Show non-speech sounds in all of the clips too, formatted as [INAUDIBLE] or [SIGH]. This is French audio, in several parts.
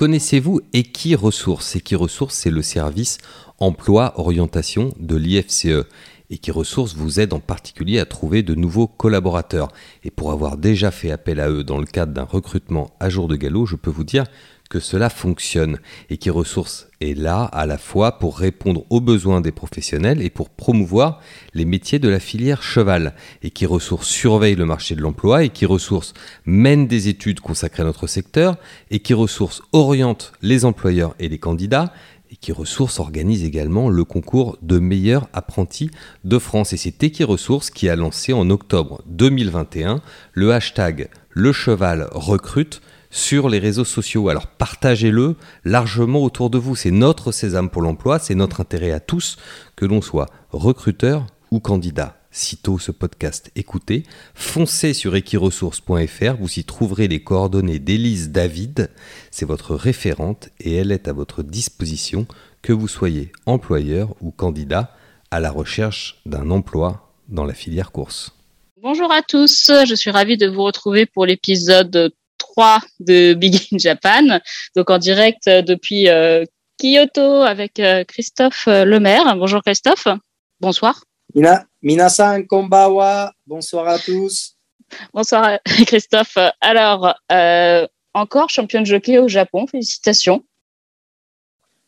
Connaissez-vous Equiresources Equiresources, c'est le service emploi orientation de l'IFCE. Equiresources vous aide en particulier à trouver de nouveaux collaborateurs. Et pour avoir déjà fait appel à eux dans le cadre d'un recrutement à jour de galop, je peux vous dire que cela fonctionne et qui ressource est là à la fois pour répondre aux besoins des professionnels et pour promouvoir les métiers de la filière cheval et qui ressource surveille le marché de l'emploi et qui ressource mène des études consacrées à notre secteur et qui ressource oriente les employeurs et les candidats et qui ressource organise également le concours de meilleurs apprentis de France. Et c'est Equiresources qui a lancé en octobre 2021 le hashtag le cheval recrute sur les réseaux sociaux. Alors partagez-le largement autour de vous. C'est notre sésame pour l'emploi, c'est notre intérêt à tous, que l'on soit recruteur ou candidat. Sitôt ce podcast écouté, foncez sur equiresources.fr, vous y trouverez les coordonnées d'Élise David, c'est votre référente et elle est à votre disposition que vous soyez employeur ou candidat à la recherche d'un emploi dans la filière course. Bonjour à tous, je suis ravie de vous retrouver pour l'épisode 3 de Big in Japan, donc en direct euh, depuis euh, Kyoto avec euh, Christophe Lemaire. Bonjour Christophe. Bonsoir. Mina, minasan konbawa. Bonsoir à tous. Bonsoir [LAUGHS] Christophe. Alors, encore champion de jockey au Japon. Félicitations.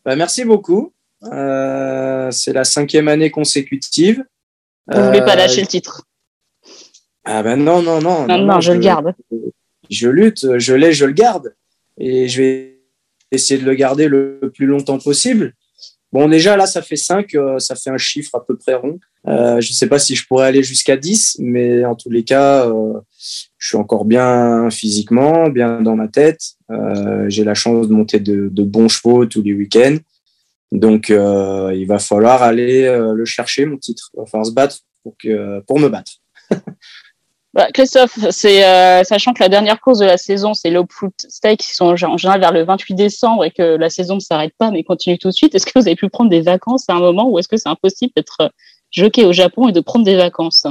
Bah, merci beaucoup. c'est la cinquième année consécutive. Vous ne voulez pas lâcher le titre Ah ben non, non, non. Non, non, je, le garde je lutte, je l'ai, je le garde. Et je vais essayer de le garder le plus longtemps possible. Bon, déjà, là, ça fait 5, euh, ça fait un chiffre à peu près rond. Euh, je ne sais pas si je pourrais aller jusqu'à 10, mais en tous les cas, euh, je suis encore bien physiquement, bien dans ma tête. J'ai la chance de monter de, bons chevaux tous les week-ends. Donc, il va falloir aller le chercher, mon titre. Il va falloir se battre pour me battre. [LAUGHS] Bah, Christophe, euh, sachant que la dernière course de la saison, c'est l'Opfoot Stake, qui sont en général vers le 28 décembre et que la saison ne s'arrête pas mais continue tout de suite. Est-ce que vous avez pu prendre des vacances à un moment ou est-ce que c'est impossible d'être euh, jockey au Japon et de prendre des vacances?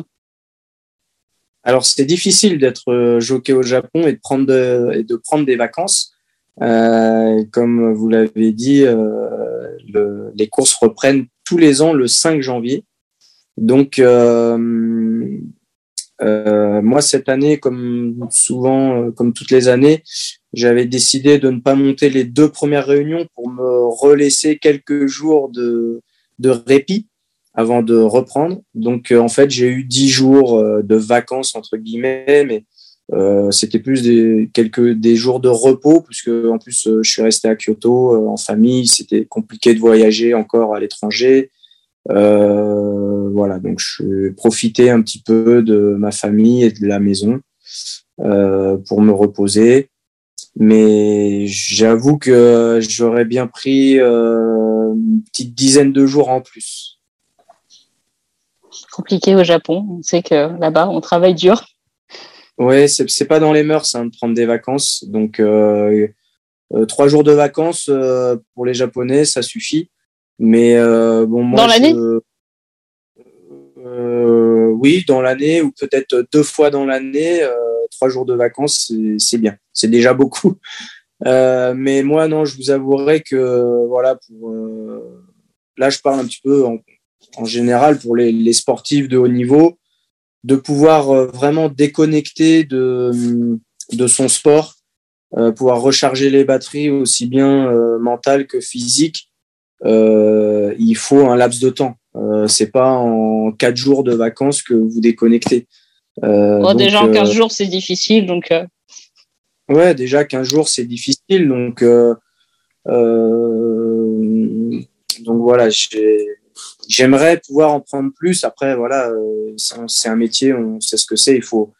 Alors, c'est difficile d'être euh, jockey au Japon et de prendre, et de prendre des vacances. comme vous l'avez dit, le, les courses reprennent tous les ans le 5 janvier. Donc, euh, moi, cette année, comme souvent, euh, comme toutes les années, j'avais décidé de ne pas monter les deux premières réunions pour me relaisser quelques jours de, de répit avant de reprendre. Donc, euh, en fait, j'ai eu dix jours de vacances, entre guillemets, mais c'était plus des, quelques, des jours de repos, puisque en plus, je suis resté à Kyoto en famille. C'était compliqué de voyager encore à l'étranger. Euh, voilà, donc je profité un petit peu de ma famille et de la maison euh, pour me reposer. Mais j'avoue que j'aurais bien pris euh, une petite dizaine de jours en plus. Compliqué au Japon. On sait que là-bas, on travaille dur. Oui, c'est pas dans les mœurs hein, de prendre des vacances. Donc, euh, trois jours de vacances pour les Japonais, ça suffit. Mais euh, bon, moi, dans l'année euh, Oui, dans l'année ou peut-être deux fois dans l'année. Euh, trois jours de vacances, c'est bien. C'est déjà beaucoup. [LAUGHS] mais moi, non, je vous avouerai que voilà, pour là, je parle un petit peu en, général pour les, les, sportifs de haut niveau, de pouvoir vraiment déconnecter de, de son sport, pouvoir recharger les batteries aussi bien mentales que physiques euh, il faut un laps de temps. Euh, c'est pas en quatre jours de vacances que vous déconnectez. Euh, déjà en 15 jours, c'est difficile. Donc, Ouais, déjà 15 jours, c'est difficile. Donc, donc voilà, j'aimerais pouvoir en prendre plus. Après, voilà, c'est un métier, on sait ce que c'est. Il faut,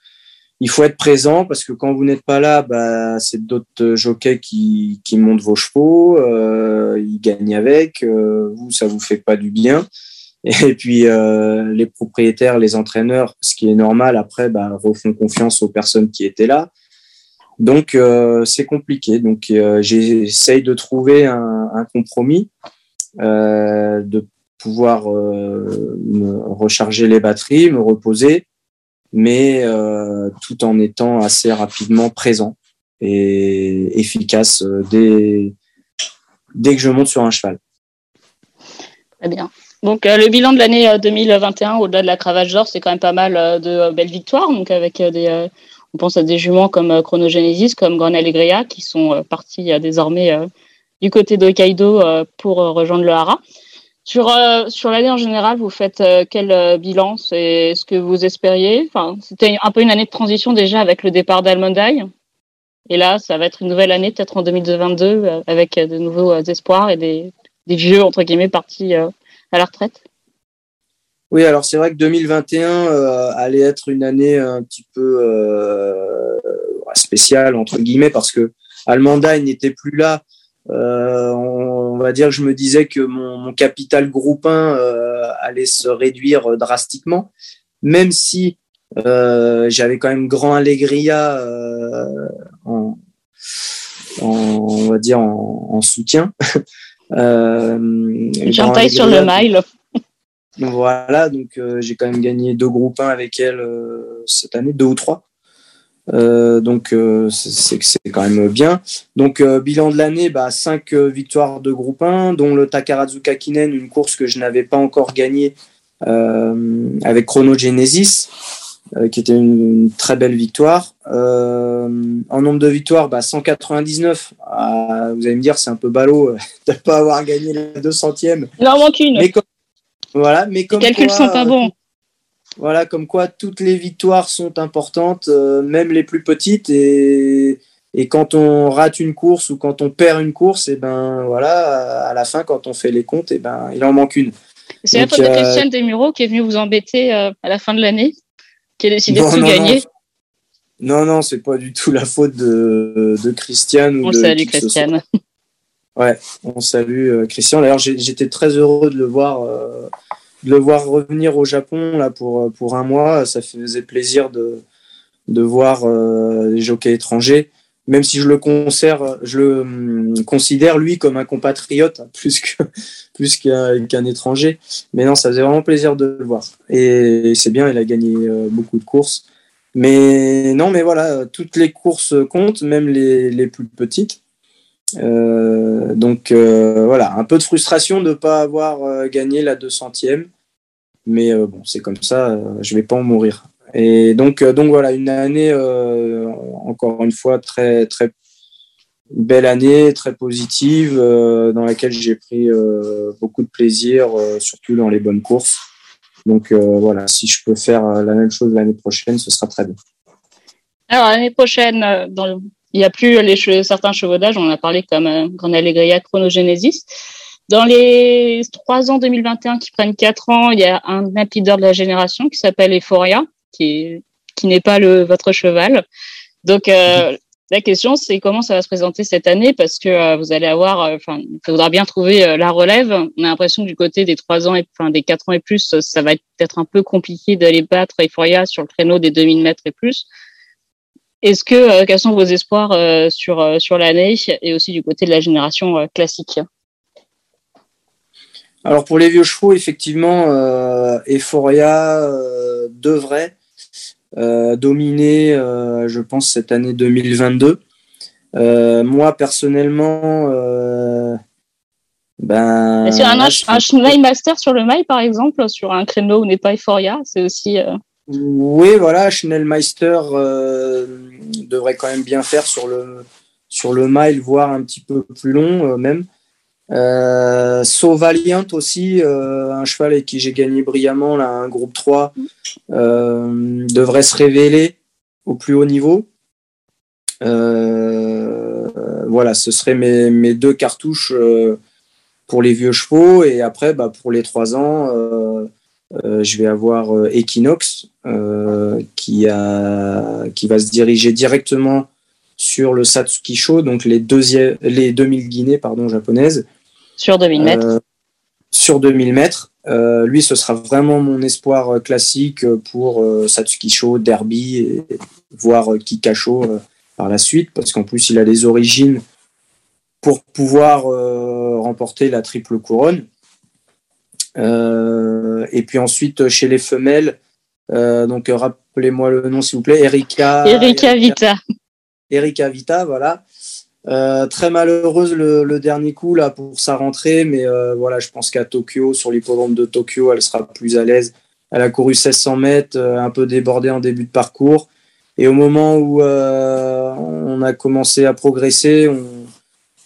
il faut être présent parce que quand vous n'êtes pas là, bah, c'est d'autres jockeys qui, montent vos chevaux, euh, ils gagnent avec, euh, vous, ça vous fait pas du bien. Et puis euh, les propriétaires, les entraîneurs, ce qui est normal, après, bah, refont confiance aux personnes qui étaient là. Donc euh, c'est compliqué. Donc euh, j'essaye de trouver un, un compromis, euh, de pouvoir me recharger les batteries, me reposer mais euh, tout en étant assez rapidement présent. et efficace dès, dès que je monte sur un cheval. Très bien. Donc le bilan de l'année 2021, au-delà de la cravache d'or, c'est quand même pas mal de belles victoires. Donc avec des, on pense à des juments comme Chronogenesis, comme Gran Alegria, qui sont partis désormais du côté d'Hokkaido pour rejoindre le Hara. Sur, euh, sur l'année en général, vous faites euh, quel euh, bilan? C'est ce que vous espériez? Enfin, C'était un peu une année de transition déjà avec le départ d'Almondaï. Et là, ça va être une nouvelle année, peut-être en 2022, avec de nouveaux espoirs et des, des, vieux, entre guillemets, partis à la retraite. Oui, alors c'est vrai que 2021 allait être une année un petit peu spéciale, entre guillemets, parce que n'était plus là. On, on va dire, je me disais que mon, capital groupin euh, allait se réduire drastiquement, même si euh, j'avais quand même grand Allegria euh, en, on va dire en, soutien. [LAUGHS] J'entends sur le mile. Voilà, donc j'ai quand même gagné deux groupes avec elle cette année, deux ou trois. Euh, donc euh, c'est quand même bien. Donc euh, bilan de l'année, bah, 5 victoires de groupe 1, dont le Takarazuka Kinen, une course que je n'avais pas encore gagnée avec Chrono Genesis, qui était une, très belle victoire. en nombre de victoires, bah, 199. Ah, vous allez me dire, c'est un peu ballot [LAUGHS] de ne pas avoir gagné la 200e. Il en manque une. Mais voilà, mais comme Les calculs sont pas bons. Voilà, comme quoi toutes les victoires sont importantes, euh, même les plus petites. Et, et, quand on rate une course ou quand on perd une course, et eh ben voilà, à la fin, quand on fait les comptes, et eh ben il en manque une. C'est la faute de euh, Christian Desmureaux qui est venu vous embêter euh, à la fin de l'année, qui a décidé de tout gagner. Non, non, c'est pas du tout la faute de, de Christian. on salue Christian. Ouais, on salue Christian. D'ailleurs, j'étais très heureux de le voir de le voir revenir au Japon là pour, pour un mois, ça faisait plaisir de, de voir euh, les jockeys étrangers, même si je le, conserve, je le hum, considère lui comme un compatriote [LAUGHS] plus que plus qu'un étranger. Mais non, ça faisait vraiment plaisir de le voir. Et c'est bien, il a gagné euh, beaucoup de courses. Mais non, mais voilà, toutes les courses comptent, même les, les plus petites. Euh, donc euh, voilà, un peu de frustration de ne pas avoir euh, gagné la 200e. Mais bon, c'est comme ça, je vais pas en mourir. Et donc, donc voilà, une année, encore une fois, très, très belle année, très positive, dans laquelle j'ai pris beaucoup de plaisir, surtout dans les bonnes courses. Donc voilà, si je peux faire la même chose l'année prochaine, ce sera très bien. Alors l'année prochaine, dans le il n'y a plus les certains chevaudages, on en a parlé comme euh, Grand Allegria Chronogenesis. Dans les trois ans 2021 qui prennent quatre ans, il y a un impideur de la génération qui s'appelle Euphoria, qui, qui n'est pas le, votre cheval. Donc, euh, la question, c'est comment ça va se présenter cette année? Parce que euh, vous allez avoir, euh, enfin, il faudra bien trouver la relève. On a l'impression que du côté des trois ans et enfin des quatre ans et plus, ça va être peut-être un peu compliqué d'aller battre Euphoria sur le créneau des 2000 mètres et plus. Est-ce que euh, quels sont vos espoirs euh, sur euh, sur l'année et aussi du côté de la génération classique? Alors pour les vieux chevaux, effectivement, Euphoria devrait dominer, je pense, cette année 2022. moi personnellement, ben. Sur un, un Master sur le mail, par exemple, sur un créneau où n'est pas Euphoria, c'est aussi. Oui, voilà, Schnellmeister euh, devrait quand même bien faire sur le, sur le mile, voire un petit peu plus long euh, même. Euh, aussi, euh, un cheval avec qui j'ai gagné brillamment, là, un groupe 3, devrait se révéler au plus haut niveau. voilà, ce seraient mes, mes deux cartouches pour les vieux chevaux. Et après, bah, pour les 3 ans, euh, je vais avoir euh, Equinox euh, qui, a, qui va se diriger directement sur le Satsuki Show, donc les, les 2000 guinées pardon, japonaises. Sur 2000 mètres Sur 2000 mètres. lui, ce sera vraiment mon espoir classique pour Satsuki Show, Derby, et, voire Kikasho par la suite, parce qu'en plus, il a les origines pour pouvoir remporter la triple couronne. Euh, et puis ensuite, chez les femelles, euh, donc rappelez-moi le nom s'il vous plaît, Erika. Erika Vita. Erika Vita, voilà. très malheureuse le, dernier coup là pour sa rentrée, mais voilà, je pense qu'à Tokyo, sur l'hippodrome de Tokyo, elle sera plus à l'aise. Elle a couru 1600 mètres, un peu débordée en début de parcours. Et au moment où on a commencé à progresser, on,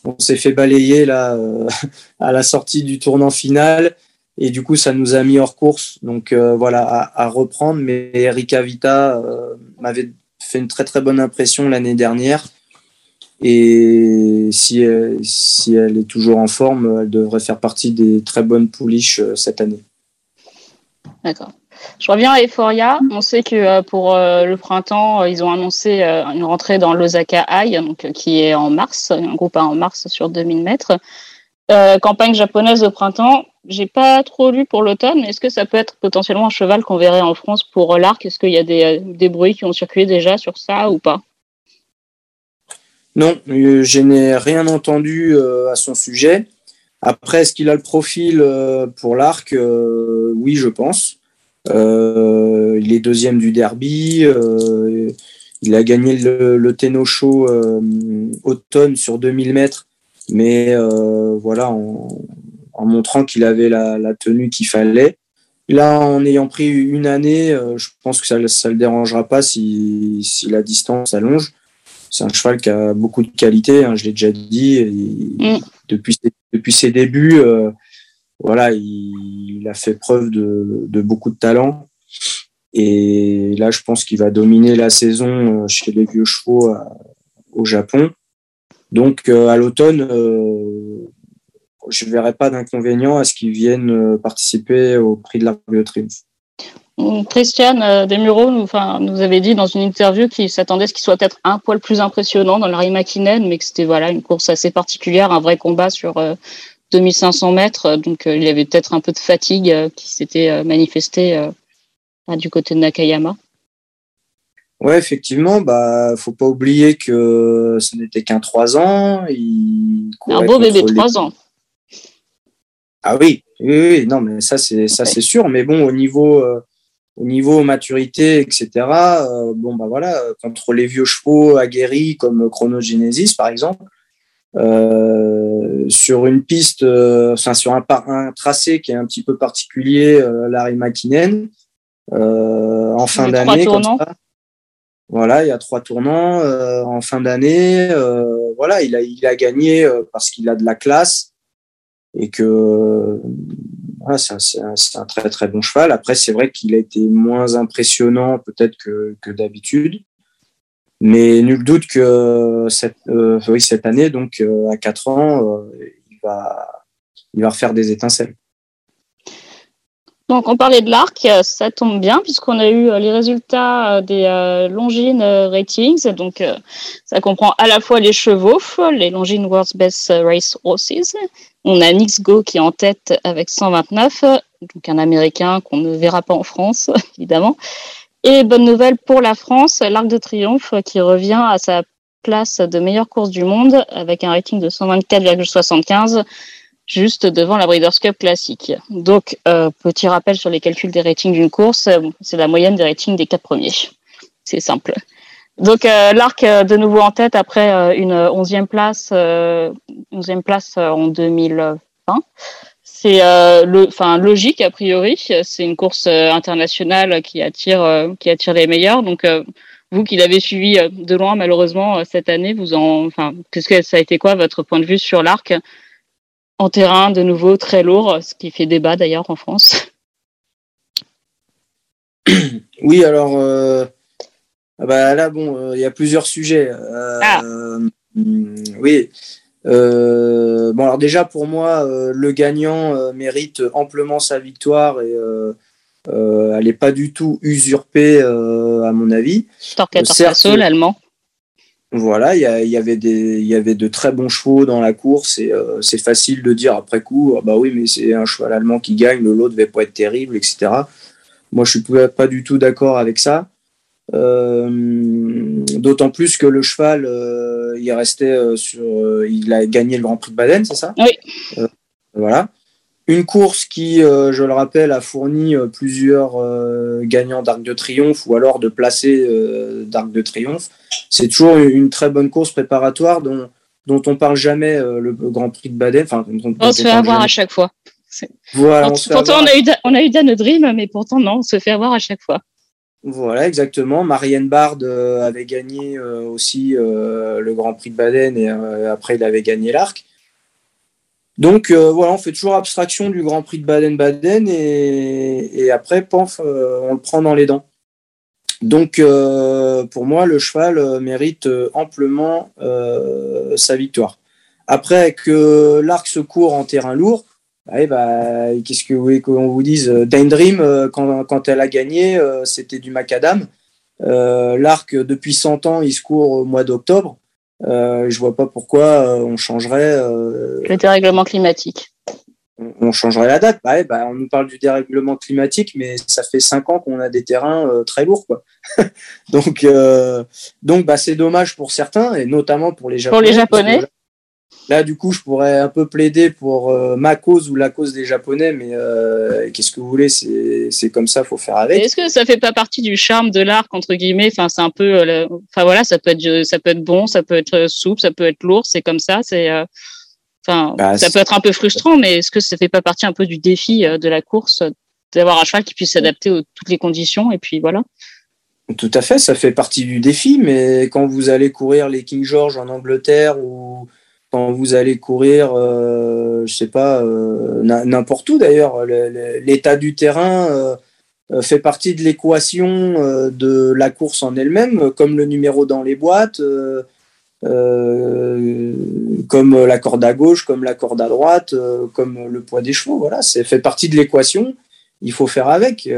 on s'est fait balayer là euh, [LAUGHS] à la sortie du tournant final et du coup ça nous a mis hors course donc euh, voilà à, reprendre mais Erika Vita euh, m'avait fait une très très bonne impression l'année dernière et si elle, si elle est toujours en forme elle devrait faire partie des très bonnes pouliches cette année d'accord je reviens à Euphoria. On sait que euh, pour euh, le printemps, euh, ils ont annoncé une rentrée dans l'Osaka High, donc, qui est en mars, un groupe en mars sur 2000 mètres. campagne japonaise au printemps. J'ai pas trop lu pour l'automne. Est-ce que ça peut être potentiellement un cheval qu'on verrait en France pour l'arc? Est-ce qu'il y a des, des, bruits qui ont circulé déjà sur ça ou pas? Non, je n'ai rien entendu à son sujet. Après, est-ce qu'il a le profil pour l'arc? Oui, je pense. Euh, il est deuxième du derby. Euh, il a gagné le, le Tenno Show euh, automne sur 2000 mètres, mais voilà, en, montrant qu'il avait la, tenue qu'il fallait. Là, en ayant pris une année, je pense que ça ne le dérangera pas si, la distance allonge. C'est un cheval qui a beaucoup de qualité, hein, je l'ai déjà dit. Mm. depuis, depuis ses débuts, voilà, il, a fait preuve de, beaucoup de talent. Et là, je pense qu'il va dominer la saison euh, chez les vieux chevaux euh, au Japon. Donc, euh, à l'automne, je ne verrai pas d'inconvénient à ce qu'il vienne participer au prix de l'Arc de Triomphe. Christiane Desmureaux nous, nous avait dit dans une interview qu'il s'attendait à ce qu'il soit peut-être un poil plus impressionnant dans Larry McKinnon, mais que c'était voilà, une course assez particulière, un vrai combat sur, 2500 mètres, donc euh, il y avait peut-être un peu de fatigue euh, qui s'était euh, manifestée du côté de Nakayama. Ouais, effectivement, bah, faut pas oublier que ce n'était qu'un 3 ans. Il un beau bébé de 3 ans. Ah oui, oui, non, mais ça c'est ça c'est sûr. Mais bon, au niveau au niveau maturité, etc. bon bah voilà, contre les vieux chevaux aguerris comme Chronogenesis par exemple, euh, sur une piste, euh, enfin sur un, un, tracé qui est un petit peu particulier, euh, Larry McKinnon, en fin d'année. Voilà, il y a trois tournants en fin d'année. voilà, il a, il a gagné parce qu'il a de la classe et que voilà, c'est un, un, très très bon cheval. Après, c'est vrai qu'il a été moins impressionnant peut-être que, que d'habitude. Mais nul doute que cette, euh, oui, cette année, donc euh, à 4 ans, euh, il, va, il va refaire des étincelles. Donc on parlait de l'arc, ça tombe bien puisqu'on a eu les résultats des Longines Ratings. Donc ça comprend à la fois les chevaux, les Longines World's Best Race Horses. On a Nix Go qui est en tête avec 129, donc un Américain qu'on ne verra pas en France [LAUGHS] évidemment. Et bonne nouvelle pour la France, l'Arc de Triomphe qui revient à sa place de meilleure course du monde avec un rating de 124,75 juste devant la Breeders' Cup classique. Donc, euh, petit rappel sur les calculs des ratings d'une course, c'est la moyenne des ratings des quatre premiers. C'est simple. Donc, euh, l'Arc euh, de nouveau en tête après une onzième place, onzième place en 2020 c'est euh, le, enfin logique a priori. C'est une course euh, internationale qui attire euh, qui attire les meilleurs. Donc vous qui l'avez suivi de loin, malheureusement cette année, vous en, enfin, qu'est-ce que ça a été quoi votre point de vue sur l'arc? En terrain de nouveau très lourd, ce qui fait débat d'ailleurs en France. [COUGHS] Oui, alors ah bah là bon, il y a plusieurs sujets. Ah. Oui. Euh, bon, alors déjà pour moi, euh, le gagnant euh, mérite amplement sa victoire et elle n'est pas du tout usurpée à mon avis. Certes, l'allemand. Voilà, il y, avait des, il y avait de très bons chevaux dans la course et c'est facile de dire après coup, ah bah oui, mais c'est un cheval allemand qui gagne, l'autre ne va pas être terrible, etc. Moi, je suis pas du tout d'accord avec ça. D'autant plus que le cheval euh, il restait euh, sur, euh, il a gagné le Grand Prix de Baden, c'est ça? Oui. voilà. Une course qui, je le rappelle, a fourni plusieurs gagnants d'Arc de Triomphe ou alors de placés d'Arc de Triomphe. C'est toujours une très bonne course préparatoire dont, dont on parle jamais le Grand Prix de Baden. Enfin, on, se fait avoir à chaque fois. Voilà, pourtant, on, a eu, on a eu Dan Dream, mais pourtant, non, on se fait avoir à chaque fois. Voilà, exactement. Marianne Bard euh, avait gagné euh, aussi euh, le Grand Prix de Baden et après il avait gagné l'Arc. Donc voilà, on fait toujours abstraction du Grand Prix de Baden-Baden et, après, paf, on le prend dans les dents. Donc pour moi, le cheval mérite amplement sa victoire. Après que l'Arc se court en terrain lourd, bah, qu'est-ce que vous voulez qu'on vous dise Dane Dream, euh, quand, quand, elle a gagné, euh, c'était du macadam. Euh, L'arc, depuis 100 ans, il se court au mois d'octobre. Euh, je vois pas pourquoi on changerait. Le dérèglement climatique. On, changerait la date. Bah, bah, on nous parle du dérèglement climatique, mais ça fait 5 ans qu'on a des terrains très lourds. Quoi. [LAUGHS] donc, donc bah, c'est dommage pour certains, et notamment pour les Japonais. Pour les Japonais. Là, du coup, je pourrais un peu plaider pour euh, ma cause ou la cause des Japonais, mais euh, qu'est-ce que vous voulez C'est comme ça, faut faire avec. Est-ce que ça fait pas partie du charme de l'arc entre guillemets Enfin, c'est un peu, euh, enfin voilà, ça peut être, ça peut être bon, ça peut être souple, ça peut être lourd, c'est comme ça. C'est, enfin, bah, ça peut être un peu frustrant, mais est-ce que ça fait pas partie un peu du défi de la course d'avoir un cheval qui puisse s'adapter à toutes les conditions et puis voilà. Tout à fait, ça fait partie du défi, mais quand vous allez courir les King George en Angleterre ou quand vous allez courir, euh, je sais pas, euh, n'importe où d'ailleurs, l'état du terrain euh, fait partie de l'équation de la course en elle-même, comme le numéro dans les boîtes, comme la corde à gauche, comme la corde à droite, comme le poids des chevaux. Voilà, c'est fait partie de l'équation. Il faut faire avec.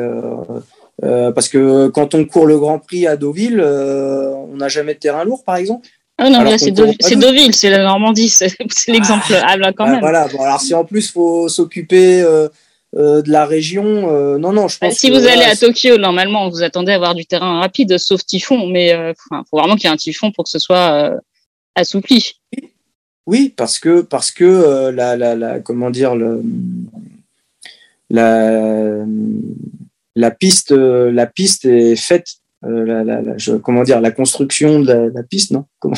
parce que quand on court le Grand Prix à Deauville, on n'a jamais de terrain lourd, par exemple. Ah non, là, c'est Deauville, c'est la Normandie, c'est [LAUGHS] l'exemple ah, ah, quand même. Voilà, bon, alors si en plus, il faut s'occuper euh, euh, de la région, euh, non, non, je pense Si vous allez à Tokyo, normalement, vous attendez à avoir du terrain rapide, sauf typhon, mais il faut vraiment qu'il y ait un typhon pour que ce soit assoupli. Oui, parce que, parce que la, la, la, comment dire, le, la, la, piste, la piste est faite euh, la, la, la, je, comment dire, la construction de la, piste, non? [LAUGHS]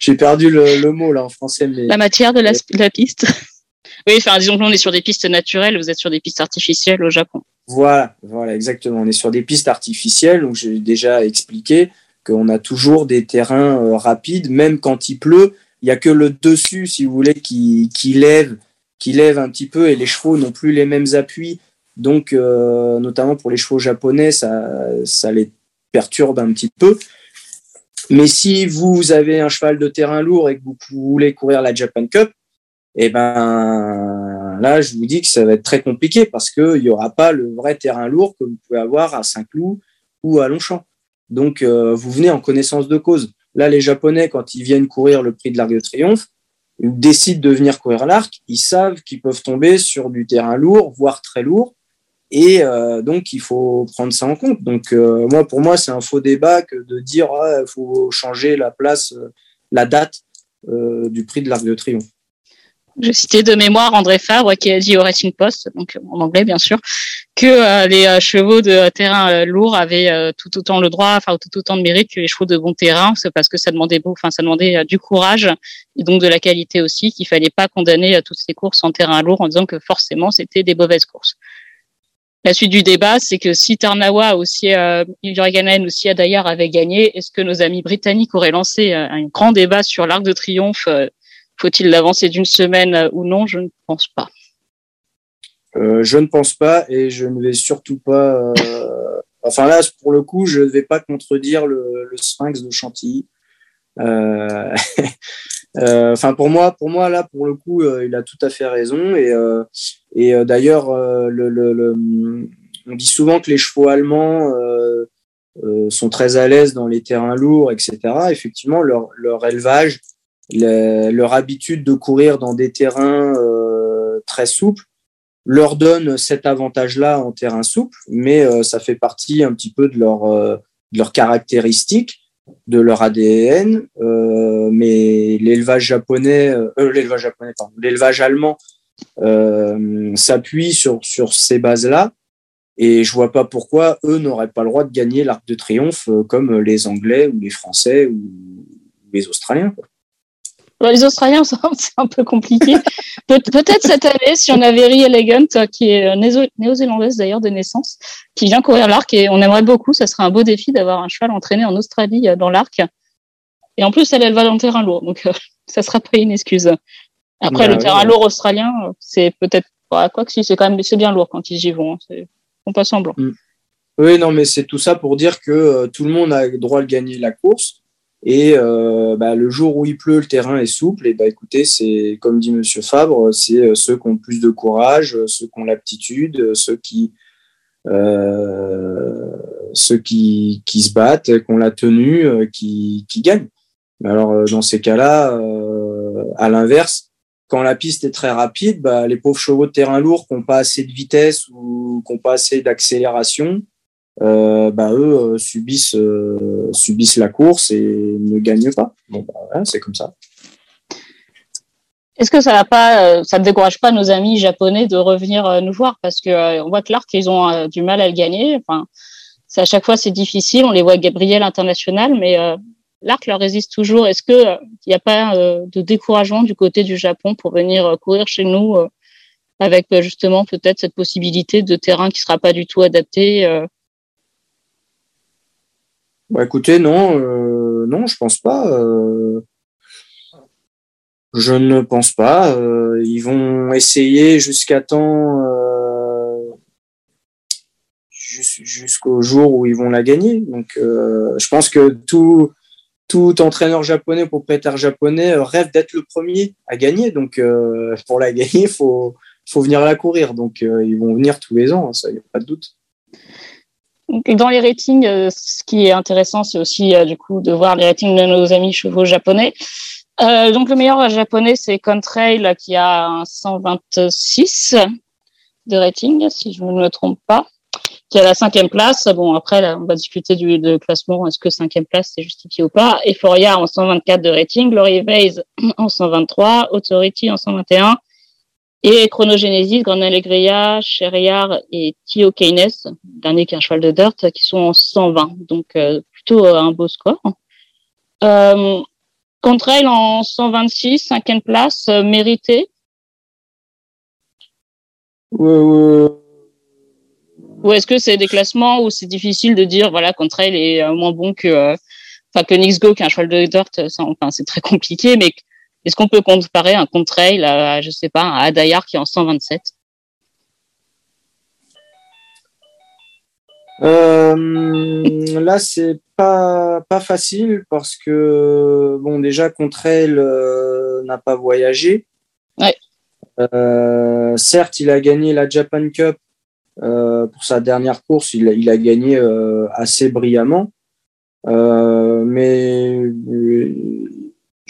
J'ai perdu le, le, mot là en français. Mais... La matière de la, piste. [LAUGHS] oui, enfin, disons que on est sur des pistes naturelles, vous êtes sur des pistes artificielles au Japon. Voilà, voilà, exactement. On est sur des pistes artificielles, donc j'ai déjà expliqué qu'on a toujours des terrains euh, rapides, même quand il pleut. Il n'y a que le dessus, si vous voulez, qui, qui lève, qui lève un petit peu, et les chevaux n'ont plus les mêmes appuis. Donc, euh, notamment pour les chevaux japonais, ça, ça les perturbe un petit peu. Mais si vous avez un cheval de terrain lourd et que vous voulez courir la Japan Cup, eh ben là, je vous dis que ça va être très compliqué parce qu'il n'y aura pas le vrai terrain lourd que vous pouvez avoir à Saint-Cloud ou à Longchamp. Donc, euh, vous venez en connaissance de cause. Là, les Japonais, quand ils viennent courir le prix de l'Arc de Triomphe, ils décident de venir courir l'arc, ils savent qu'ils peuvent tomber sur du terrain lourd, voire très lourd, et euh, donc, il faut prendre ça en compte. Donc, euh, moi, pour moi, c'est un faux débat que de dire il faut changer la place, euh, la date du prix de l'Arc de Triomphe. Je citais de mémoire André Fabre qui a dit au Racing Post, donc en anglais bien sûr, que les chevaux de terrain lourd avaient tout autant le droit, enfin tout autant de mérite que les chevaux de bon terrain, parce que ça demandait beau, enfin ça demandait du courage et donc de la qualité aussi, qu'il fallait pas condamner toutes ces courses en terrain lourd en disant que forcément c'était des mauvaises courses la suite du débat, c'est que si Tarnawa aussi, euh, aussi d'ailleurs avait gagné, est-ce que nos amis britanniques auraient lancé euh, un grand débat sur l'Arc de Triomphe euh, Faut-il l'avancer d'une semaine euh, ou non? Je ne pense pas. je ne pense pas et je ne vais surtout pas. enfin là, pour le coup, je ne vais pas contredire le, Sphinx de Chantilly. [LAUGHS] enfin, pour moi, pour moi là, pour le coup, euh, il a tout à fait raison. Et, euh, et d'ailleurs, le, le, on dit souvent que les chevaux allemands sont très à l'aise dans les terrains lourds, etc. Effectivement, leur, leur élevage, leur habitude de courir dans des terrains très souples leur donne cet avantage-là en terrain souple, mais ça fait partie un petit peu de leur, de leurs caractéristiques de leur ADN, euh, mais l'élevage japonais, euh, euh, l'élevage japonais, l'élevage allemand s'appuie sur, sur ces bases-là. Et je vois pas pourquoi eux n'auraient pas le droit de gagner l'Arc de Triomphe comme les Anglais ou les Français ou les Australiens. Quoi. Les Australiens, [LAUGHS] c'est un peu compliqué. Peut-être cette année, si on avait Rie Elegant, qui est néo-zélandaise d'ailleurs de naissance, qui vient courir l'arc, et on aimerait beaucoup, ça serait un beau défi d'avoir un cheval entraîné en Australie dans l'arc. Et en plus, elle, elle va dans le terrain lourd, donc [LAUGHS] ça sera pas une excuse. Après, le terrain lourd australien, c'est peut-être quoi que si, c'est quand même c'est bien lourd quand ils y vont. Hein, on passe en blanc. Mm. Oui, non, mais c'est tout ça pour dire que euh, tout le monde a le droit de gagner la course. Et euh, bah, le jour où il pleut, le terrain est souple. Et bah, écoutez, c'est comme dit Monsieur Fabre, c'est euh, ceux qui ont plus de courage, ceux qui ont l'aptitude, ceux qui ceux qui, qui se battent, qui ont la tenue, qui, qui gagnent. Alors dans ces cas-là, à l'inverse, quand la piste est très rapide, bah, les pauvres chevaux de terrain lourd qui n'ont pas assez de vitesse ou qui n'ont pas assez d'accélération, euh, bah, eux euh, subissent, euh, subissent la course et ne gagnent pas. Bah, c'est comme ça. Est-ce que ça ne décourage pas nos amis japonais de revenir nous voir? Parce que on voit que l'arc ils ont du mal à le gagner. Enfin, à chaque fois c'est difficile. On les voit Gabriel international, mais l'arc leur résiste toujours. Est-ce que il n'y a pas de découragement du côté du Japon pour venir courir chez nous avec justement peut-être cette possibilité de terrain qui sera pas du tout adapté bah écoutez, non, euh, non, je pense pas. Euh, je ne pense pas. Euh, ils vont essayer jusqu'à temps, jusqu'au jour où ils vont la gagner. Donc, je pense que tout, tout entraîneur japonais, propriétaire japonais rêve d'être le premier à gagner. Donc, pour la gagner, faut, faut venir la courir. Donc, ils vont venir tous les ans, hein, ça, il n'y a pas de doute dans les ratings, euh, ce qui est intéressant, c'est aussi euh, du coup de voir les ratings de nos amis chevaux japonais. Euh, donc le meilleur japonais, c'est Contrail qui a un 126 de rating, si je ne me trompe pas, qui a la cinquième place. Bon, après, on va discuter du classement. Est-ce que cinquième place, c'est justifié ou pas? Euphoria en 124 de rating, Glory Vase en 123, Authority en 121, et Chronogenesis, Grand Alegria, et Tio Keynes, dernier qui est un cheval de dirt, qui sont en 120. Donc, euh, plutôt euh, un beau score. Euh, Contrail en 126, cinquième place, euh, mérité. Ou est-ce que c'est des classements où c'est difficile de dire, voilà, Contrail est moins bon que, enfin, que Nixgo, qui est un cheval de dirt, enfin, c'est très compliqué, mais est-ce qu'on peut comparer un contre-trail à, je sais pas, à Adayar qui est en 127 euh, là, c'est pas pas facile parce que bon, déjà Contrail euh, n'a pas voyagé. Ouais. Euh, certes, il a gagné la Japan Cup pour sa dernière course. Il, il a gagné assez brillamment, mais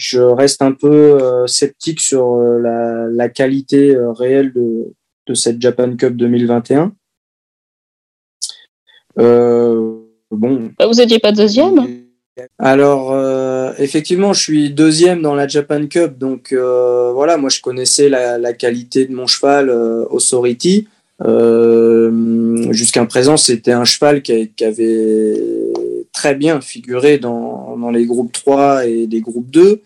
je reste un peu euh, sceptique sur euh, la, qualité euh, réelle de, cette Japan Cup 2021. bon. Bah, vous n'étiez pas deuxième? Alors, effectivement, je suis deuxième dans la Japan Cup, donc voilà, moi je connaissais la, qualité de mon cheval Authority. Jusqu'à présent, c'était un cheval qui, avait très bien figuré dans, dans, les groupes 3 et les groupes 2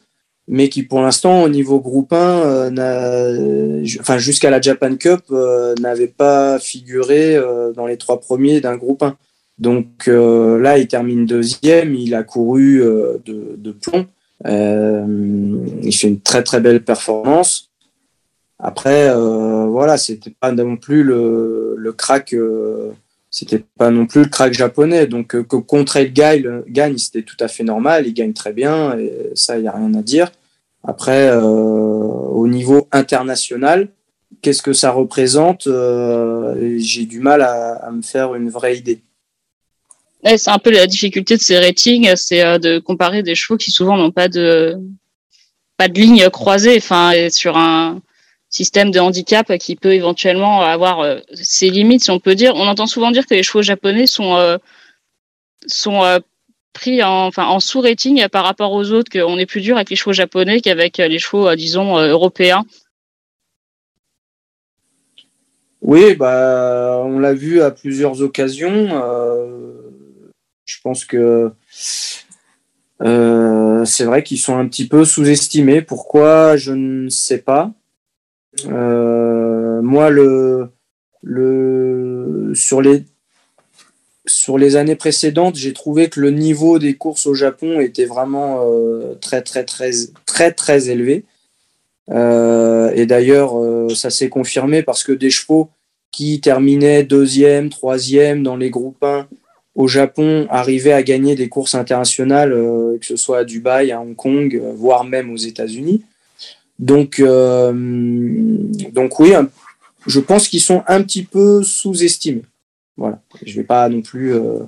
mais qui pour l'instant au niveau groupe 1, euh, enfin jusqu'à la Japan Cup, euh, n'avait pas figuré euh, dans les trois premiers d'un groupe 1. Donc là, il termine deuxième, il a couru de, de, plomb. il fait une très très belle performance. Après, voilà, c'était pas non plus le, le crack c'était pas non plus le crack japonais. Donc, euh, que contre gagne, gagne c'était tout à fait normal. Il gagne très bien, et ça, il n'y a rien à dire. Après, euh, au niveau international, qu'est-ce que ça représente euh, J'ai du mal à, me faire une vraie idée. c'est un peu la difficulté de ces ratings, c'est de comparer des chevaux qui souvent n'ont pas de pas de ligne croisée, enfin sur un système de handicap qui peut éventuellement avoir euh, ses limites, si on peut dire. On entend souvent dire que les chevaux japonais sont euh, sont euh, pris en, en sous-rating par rapport aux autres, qu'on est plus dur avec les chevaux japonais qu'avec les chevaux, disons, européens. Oui, bah, on l'a vu à plusieurs occasions. je pense que c'est vrai qu'ils sont un petit peu sous-estimés. Pourquoi Je ne sais pas. Moi, le, sur les sur les années précédentes, j'ai trouvé que le niveau des courses au Japon était vraiment euh, très très très très très élevé. Euh, et d'ailleurs, euh, ça s'est confirmé parce que des chevaux qui terminaient deuxième, troisième dans les groupes 1 au Japon arrivaient à gagner des courses internationales, que ce soit à Dubaï, à Hong Kong, voire même aux États-Unis. Donc, donc oui, je pense qu'ils sont un petit peu sous-estimés. Voilà. Je vais pas non plus euh,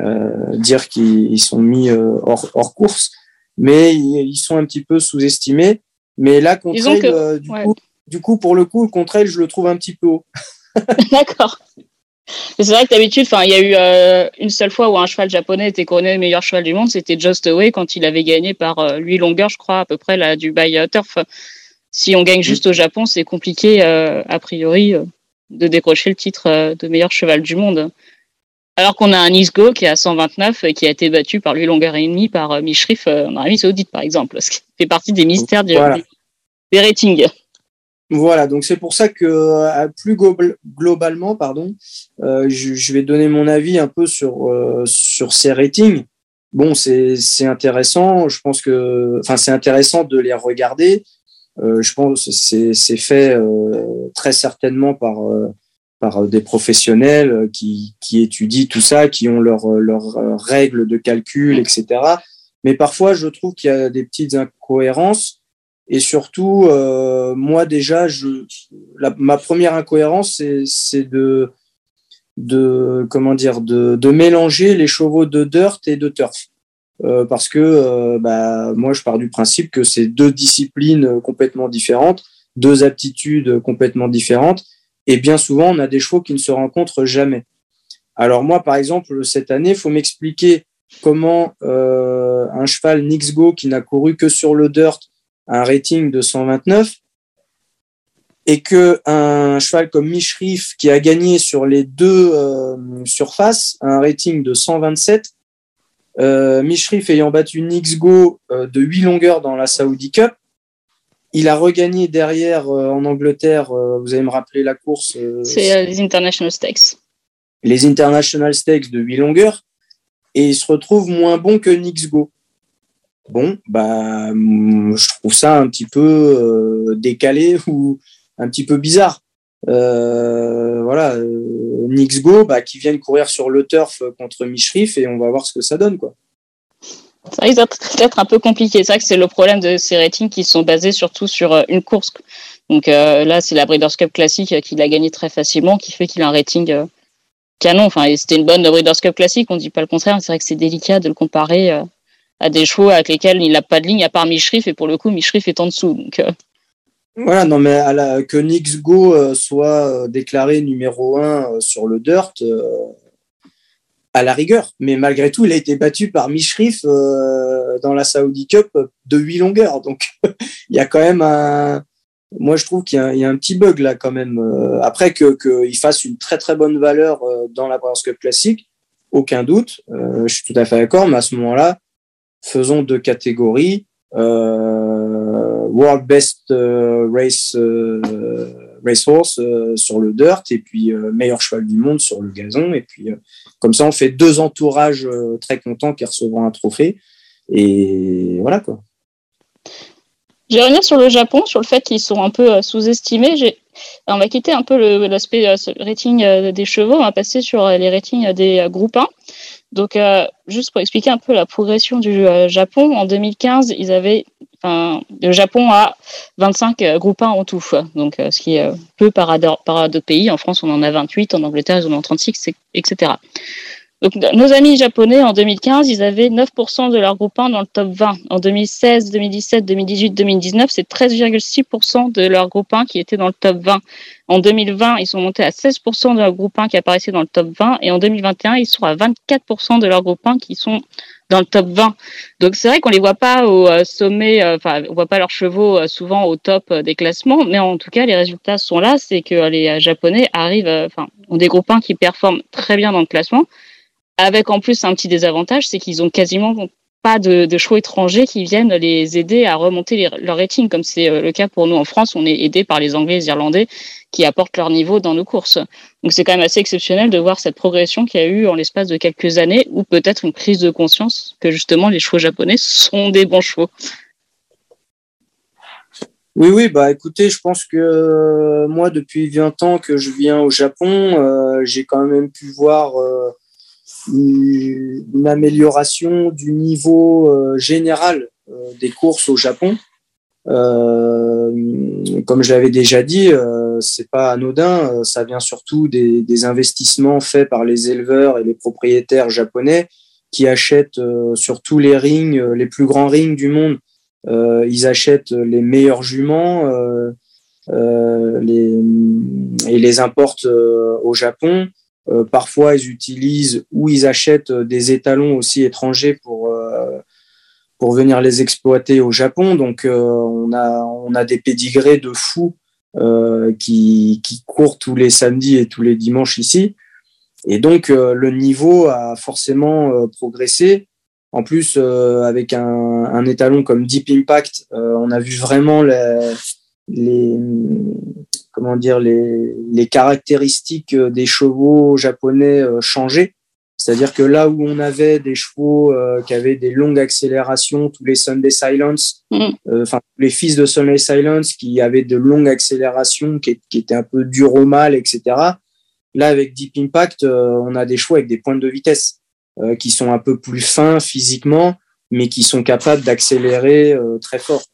euh, dire qu'ils sont mis euh, hors, hors, course, mais ils, sont un petit peu sous-estimés. Mais là, contre du, coup, du coup, pour le coup, le contre je le trouve un petit peu haut. [LAUGHS] D'accord. C'est vrai que d'habitude, il y a eu une seule fois où un cheval japonais était couronné le meilleur cheval du monde, c'était Just Away quand il avait gagné par lui longueur, je crois, à peu près la Dubai Turf. Si on gagne mm. juste au Japon, c'est compliqué a priori de décrocher le titre euh, de meilleur cheval du monde. Alors qu'on a un Isgo qui est à 129 et qui a été battu par lui longueur et demi par euh, Mishrif euh, en Arabie Saoudite, par exemple, ce qui fait partie des mystères des ratings. Voilà, donc c'est pour ça que plus globalement, pardon, je, vais donner mon avis un peu sur, sur ces ratings. Bon, c'est intéressant, je pense que, enfin, c'est intéressant de les regarder. Euh, je pense que c'est fait euh, très certainement par euh, par des professionnels qui, qui étudient tout ça, qui ont leurs règles de calcul, etc. Mais parfois, je trouve qu'il y a des petites incohérences. Et surtout, moi déjà, je, ma première incohérence, c'est de, de comment dire, de, de mélanger les chevaux de dirt et de turf. Euh, parce que euh, bah, moi, je pars du principe que c'est deux disciplines complètement différentes, deux aptitudes complètement différentes, et bien souvent, on a des chevaux qui ne se rencontrent jamais. Alors moi, par exemple, cette année, faut m'expliquer comment euh, un cheval Nixgo qui n'a couru que sur le dirt un rating de 129 et que un cheval comme Mishrif qui a gagné sur les deux surfaces a un rating de 127 euh, Mishrif ayant battu Nixgo euh, de 8 longueurs dans la Saudi Cup. Il a regagné derrière euh, en Angleterre, euh, vous allez me rappeler la course. C'est les International Stakes. Les International Stakes de 8 longueurs. Et il se retrouve moins bon que Nixgo. Bon, bah, je trouve ça un petit peu décalé [LAUGHS] ou un petit peu bizarre. voilà, Nixgo bah, qui viennent courir sur le turf contre Mishrif et on va voir ce que ça donne. quoi. Ça risque d'être un peu compliqué. C'est vrai que c'est le problème de ces ratings qui sont basés surtout sur euh, une course. Donc euh, là, c'est la Breeders' Cup classique euh, qui l'a gagné très facilement, qui fait qu'il a un rating canon. Enfin, c'était une bonne Breeders' Cup classique, on ne dit pas le contraire. C'est vrai que c'est délicat de le comparer à des chevaux avec lesquels il n'a pas de ligne à part Mishrif, et pour le coup, Mishrif est en dessous. Donc, voilà, non, mais à la, que Nix Go euh, soit euh, déclaré numéro un euh, sur le dirt, à la rigueur. Mais malgré tout, il a été battu par Mishrif dans la Saudi Cup de 8 longueurs. Donc, [LAUGHS] il y a quand même un. Moi, je trouve qu'il y, a un petit bug là, quand même. Après qu'il fasse une très très bonne valeur dans la Breeders' Cup classique, aucun doute. je suis tout à fait d'accord. Mais à ce moment-là, faisons deux catégories. World Best euh, Race euh, Racehorse euh, sur le dirt et puis meilleur cheval du monde sur le gazon. Et puis comme ça, on fait deux entourages très contents qui recevront un trophée. Et voilà quoi. Je vais revenir sur le Japon, sur le fait qu'ils sont un peu sous-estimés. On va quitter un peu l'aspect rating des chevaux, on va passer sur les ratings des groupes 1. Donc, juste pour expliquer un peu la progression du Japon, en 2015, ils avaient le Japon a 25 euh, groupes 1 en tout, donc euh, ce qui est euh, peu par, d'autres pays. En France, on en a 28, en Angleterre, ils en ont 36, etc. Donc, nos amis japonais, en 2015, ils avaient 9% de leur groupe 1 dans le top 20. En 2016, 2017, 2018, 2019, c'est 13,6% de leur groupe 1 qui était dans le top 20. En 2020, ils sont montés à 16% de leur groupe 1 qui apparaissait dans le top 20. Et en 2021, ils sont à 24% de leur groupe 1 qui sont dans le top 20. Donc c'est vrai qu'on les voit pas au euh, sommet, euh, enfin on voit pas leurs chevaux euh, souvent au top des classements, mais en tout cas les résultats sont là, c'est que les Japonais arrivent, enfin ont des groupes 1 qui performent très bien dans le classement, avec en plus un petit désavantage, c'est qu'ils ont quasiment pas de, de, chevaux étrangers qui viennent les aider à remonter leur rating, comme c'est le cas pour nous en France. On est aidé par les Anglais et les Irlandais qui apportent leur niveau dans nos courses. Donc c'est quand même assez exceptionnel de voir cette progression qu'il y a eu en l'espace de quelques années, ou peut-être une prise de conscience que justement les chevaux japonais sont des bons chevaux. Oui, oui, bah écoutez, je pense que euh, moi, depuis 20 ans que je viens au Japon, euh, j'ai quand même pu voir euh, une, amélioration du niveau général des courses au Japon. comme je l'avais déjà dit, c'est pas anodin. ça vient surtout des, investissements faits par les éleveurs et les propriétaires japonais qui achètent sur tous les rings, les plus grands rings du monde, euh, ils achètent les meilleurs juments euh, euh, et les importent au Japon. Parfois, ils utilisent ou ils achètent des étalons aussi étrangers pour pour venir les exploiter au Japon. Donc, on a on a des pédigrés de fous qui qui courent tous les samedis et tous les dimanches ici. Et donc, le niveau a forcément progressé. En plus, euh, avec un, étalon comme Deep Impact, euh, on a vu vraiment les, comment dire les, caractéristiques des chevaux japonais euh, changer. C'est-à-dire que là où on avait des chevaux qui avaient des longues accélérations, tous les Sunday Silence, mm. enfin les fils de Sunday Silence qui avaient de longues accélérations, qui, qui étaient un peu durs au mal, etc. Là, avec Deep Impact, on a des chevaux avec des pointes de vitesse. Euh, qui sont un peu plus fins physiquement, mais qui sont capables d'accélérer euh, très fort.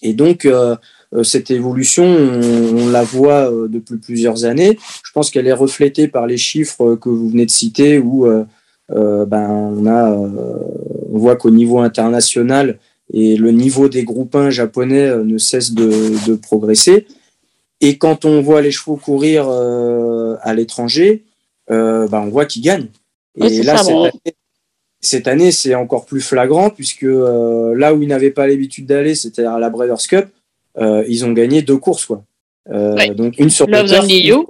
Et donc, euh, cette évolution, on, la voit depuis plusieurs années. Je pense qu'elle est reflétée par les chiffres que vous venez de citer, où ben, on, a, on voit qu'au niveau international, et le niveau des groupes 1 japonais ne cesse de, de, progresser. Et quand on voit les chevaux courir à l'étranger, ben, on voit qu'ils gagnent. Et là, cette, année, c'est encore plus flagrant puisque euh, là où ils n'avaient pas l'habitude d'aller, c'était à la Breeders' Cup, euh, ils ont gagné deux courses. Quoi. Euh, donc une sur Love le turf. You.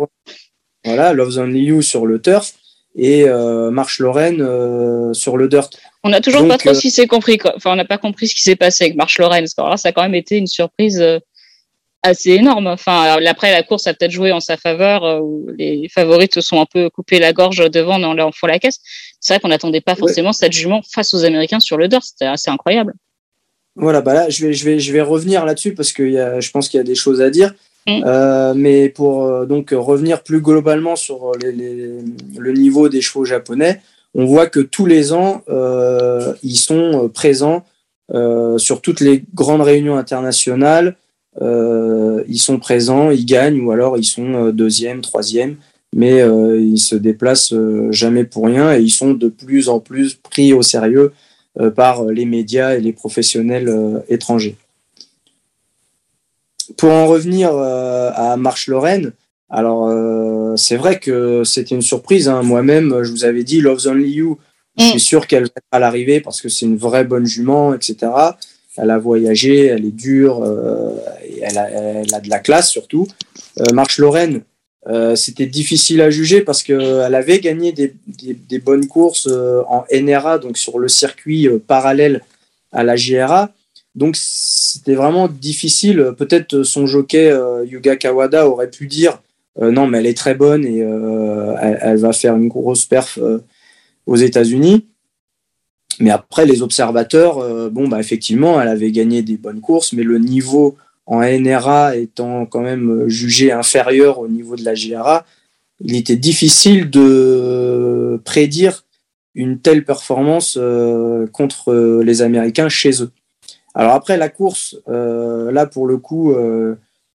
Voilà, Love Only You sur le turf et Marche Lorraine sur le dirt. On n'a toujours pas trop si c'est compris. Quoi. Enfin, on n'a pas compris ce qui s'est passé avec Marche Lorraine. Parce ça a quand même été une surprise assez énorme. Enfin, après la course a peut-être joué en sa faveur, euh, où les favorites se sont un peu coupé la gorge devant dans leur fond la caisse. C'est vrai qu'on n'attendait pas forcément cette jument face aux Américains sur le dirt. C'était assez incroyable. Voilà, bah là, je vais, je vais, je vais revenir là-dessus parce que y a, je pense qu'il y a des choses à dire. Mm. Euh, mais pour euh, donc revenir plus globalement sur les, les, le niveau des chevaux japonais, on voit que tous les ans, euh, ils sont présents sur toutes les grandes réunions internationales, ils sont présents, ils gagnent ou alors ils sont deuxième, troisième, mais ils se déplacent jamais pour rien et ils sont de plus en plus pris au sérieux par les médias et les professionnels étrangers. Pour en revenir à Marche Lorraine, alors c'est vrai que c'était une surprise. Hein. Moi-même, je vous avais dit Love's Only You. Je suis mm. sûr qu'elle va à l'arrivée parce que c'est une vraie bonne jument, etc elle a voyagé, elle est dure, euh, et elle a, de la classe surtout. Euh, Marche Lorraine, euh, c'était difficile à juger parce qu'elle avait gagné des, bonnes courses en NRA, donc sur le circuit parallèle à la JRA. Donc c'était vraiment difficile. Peut-être son jockey Yuga Kawada aurait pu dire non, mais elle est très bonne et elle, va faire une grosse perf aux États-Unis. Mais après, les observateurs, euh, bon, bah, effectivement, elle avait gagné des bonnes courses, mais le niveau en NRA étant quand même euh, jugé inférieur au niveau de la JRA, il était difficile de prédire une telle performance euh, contre les Américains chez eux. Alors après la course, là pour le coup,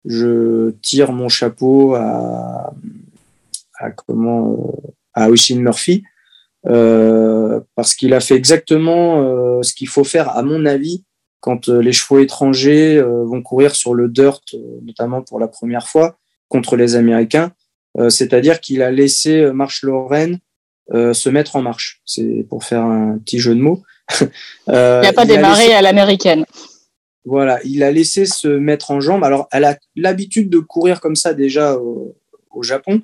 je tire mon chapeau à, à comment à Oisin Murphy parce qu'il a fait exactement ce qu'il faut faire, à mon avis, quand les chevaux étrangers vont courir sur le dirt, notamment pour la première fois, contre les Américains. C'est-à-dire qu'il a laissé Marche Lorraine se mettre en marche. C'est pour faire un petit jeu de mots. [LAUGHS] il n'a pas démarré à l'américaine. Voilà, il a laissé se mettre en jambe. Alors, elle a l'habitude de courir comme ça déjà au, Japon.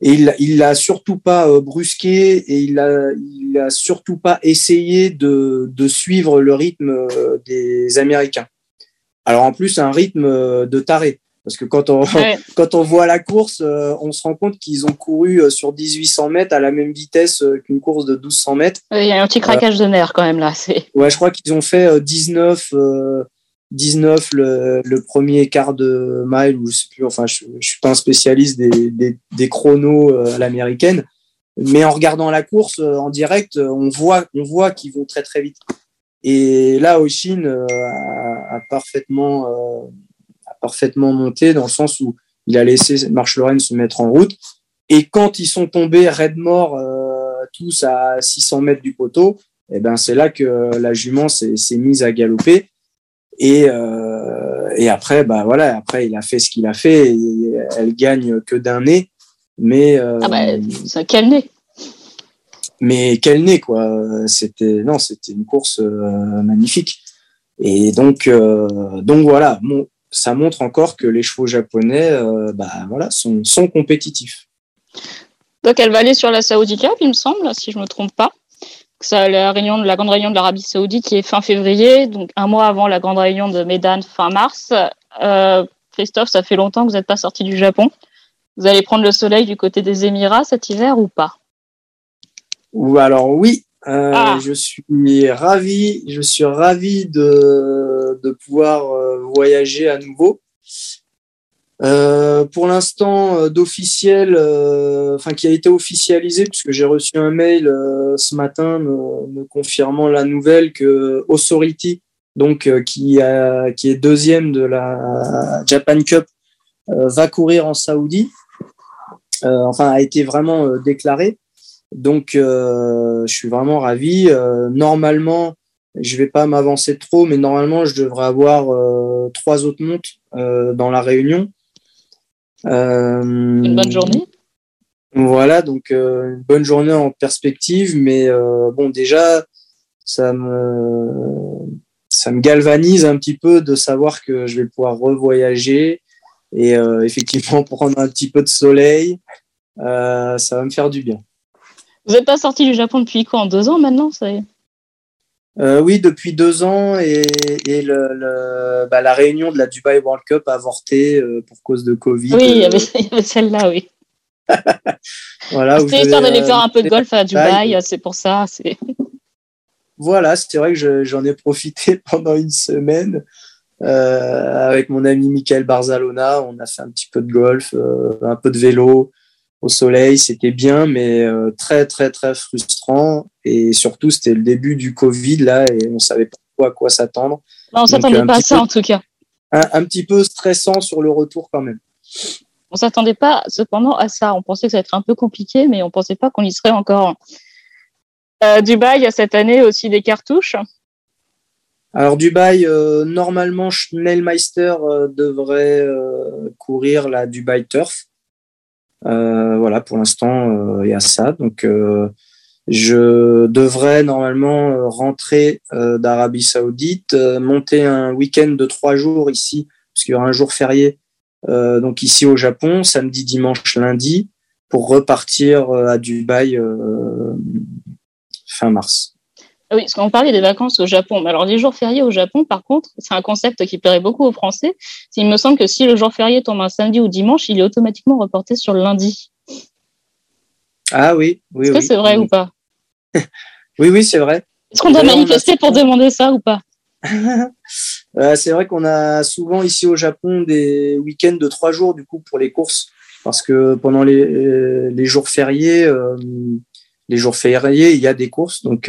Et il, il l'a surtout pas euh, brusqué et il a, il a surtout pas essayé de, de suivre le rythme euh, des Américains. Alors en plus, un rythme euh, de taré. Parce que quand on, [LAUGHS] quand on voit la course, on se rend compte qu'ils ont couru sur 1800 mètres à la même vitesse qu'une course de 1200 mètres. Il y a un petit craquage de nerfs quand même là. Ouais, je crois qu'ils ont fait 19, 19 le, le, premier quart de mile, ou je sais plus, enfin, je, suis pas un spécialiste des, chronos euh, à l'américaine, mais en regardant la course euh, en direct, euh, on voit, on voit qu'ils vont très très vite. Et là, Oshin a, parfaitement, a parfaitement monté dans le sens où il a laissé Marche Lorraine se mettre en route. Et quand ils sont tombés Redmore tous à 600 mètres du poteau, et eh ben c'est là que la jument s'est mise à galoper et, euh, et après, bah voilà, après il a fait ce qu'il a fait. Et elle gagne que d'un nez, mais euh, ah bah, quel nez Mais quel nez quoi C'était non, c'était une course euh, magnifique. Et donc donc voilà, ça montre encore que les chevaux japonais, bah voilà, sont, sont compétitifs. Donc elle va aller sur la Saudi Cup, il me semble, si je me trompe pas la réunion de la grande réunion de l'Arabie Saoudite qui est fin février, donc un mois avant la grande réunion de Medan fin mars. Euh, Christophe, ça fait longtemps que vous n'êtes pas sorti du Japon. Vous allez prendre le soleil du côté des Émirats cet hiver ou pas? Ou alors oui, euh, ah. je suis ravi, je suis ravi de, de pouvoir euh, voyager à nouveau. Euh, pour l'instant, euh, d'officiel, euh, enfin qui a été officialisé, puisque j'ai reçu un mail ce matin me, confirmant la nouvelle que Authority, donc qui, est deuxième de la Japan Cup, va courir en Saoudi. enfin, a été vraiment déclaré. Donc, je suis vraiment ravi. normalement, je vais pas m'avancer trop, mais normalement, je devrais avoir trois autres montes dans la réunion. Euh, une bonne journée. Voilà, donc euh, une bonne journée en perspective, mais euh, bon, déjà, ça me, ça me galvanise un petit peu de savoir que je vais pouvoir revoyager et effectivement [LAUGHS] prendre un petit peu de soleil. ça va me faire du bien. Vous n'êtes pas sorti du Japon depuis quoi En deux ans maintenant ça y est? Euh, oui, depuis deux ans et, et le, le, bah, la réunion de la Dubai World Cup a avorté euh, pour cause de Covid. Oui, il y avait, celle-là, oui. [LAUGHS] voilà, C'était histoire d'aller faire un peu de golf à Dubaï, c'est pour ça. [LAUGHS] Voilà, c'est vrai que j'en ai profité [LAUGHS] pendant une semaine euh, avec mon ami Michael Barzalona. On a fait un petit peu de golf, euh, un peu de vélo, au soleil, c'était bien, mais euh, très, très, très frustrant. Et surtout, c'était le début du Covid, là, et on savait pas à quoi s'attendre. on s'attendait pas à ça, en tout cas. Un, petit peu stressant sur le retour, quand même. On s'attendait pas, cependant, à ça. On pensait que ça allait être un peu compliqué, mais on pensait pas qu'on y serait encore. Euh, Dubaï, il y a cette année aussi des cartouches. Alors Dubaï, euh, normalement, Schnellmeister devrait courir la Dubaï Turf. Euh, voilà, pour l'instant, euh, il y a ça. Donc, euh, je devrais normalement rentrer d'Arabie Saoudite, monter un week-end de trois jours ici, parce qu'il y aura un jour férié, donc ici au Japon, samedi, dimanche, lundi, pour repartir à Dubaï fin mars. Oui, parce qu'on parlait des vacances au Japon. Alors, les jours fériés au Japon, par contre, c'est un concept qui plairait beaucoup aux Français. Il me semble que si le jour férié tombe un samedi ou dimanche, il est automatiquement reporté sur le lundi. Ah oui, oui. Est-ce que c'est vrai ou pas? [LAUGHS] Oui, oui, c'est vrai. Est-ce qu'on doit manifester pour demander ça ou pas? [LAUGHS] Euh, C'est vrai qu'on a souvent ici au Japon des week-ends de trois jours du coup pour les courses, parce que pendant les, euh, les jours fériés, euh, les jours fériés, il y a des courses, donc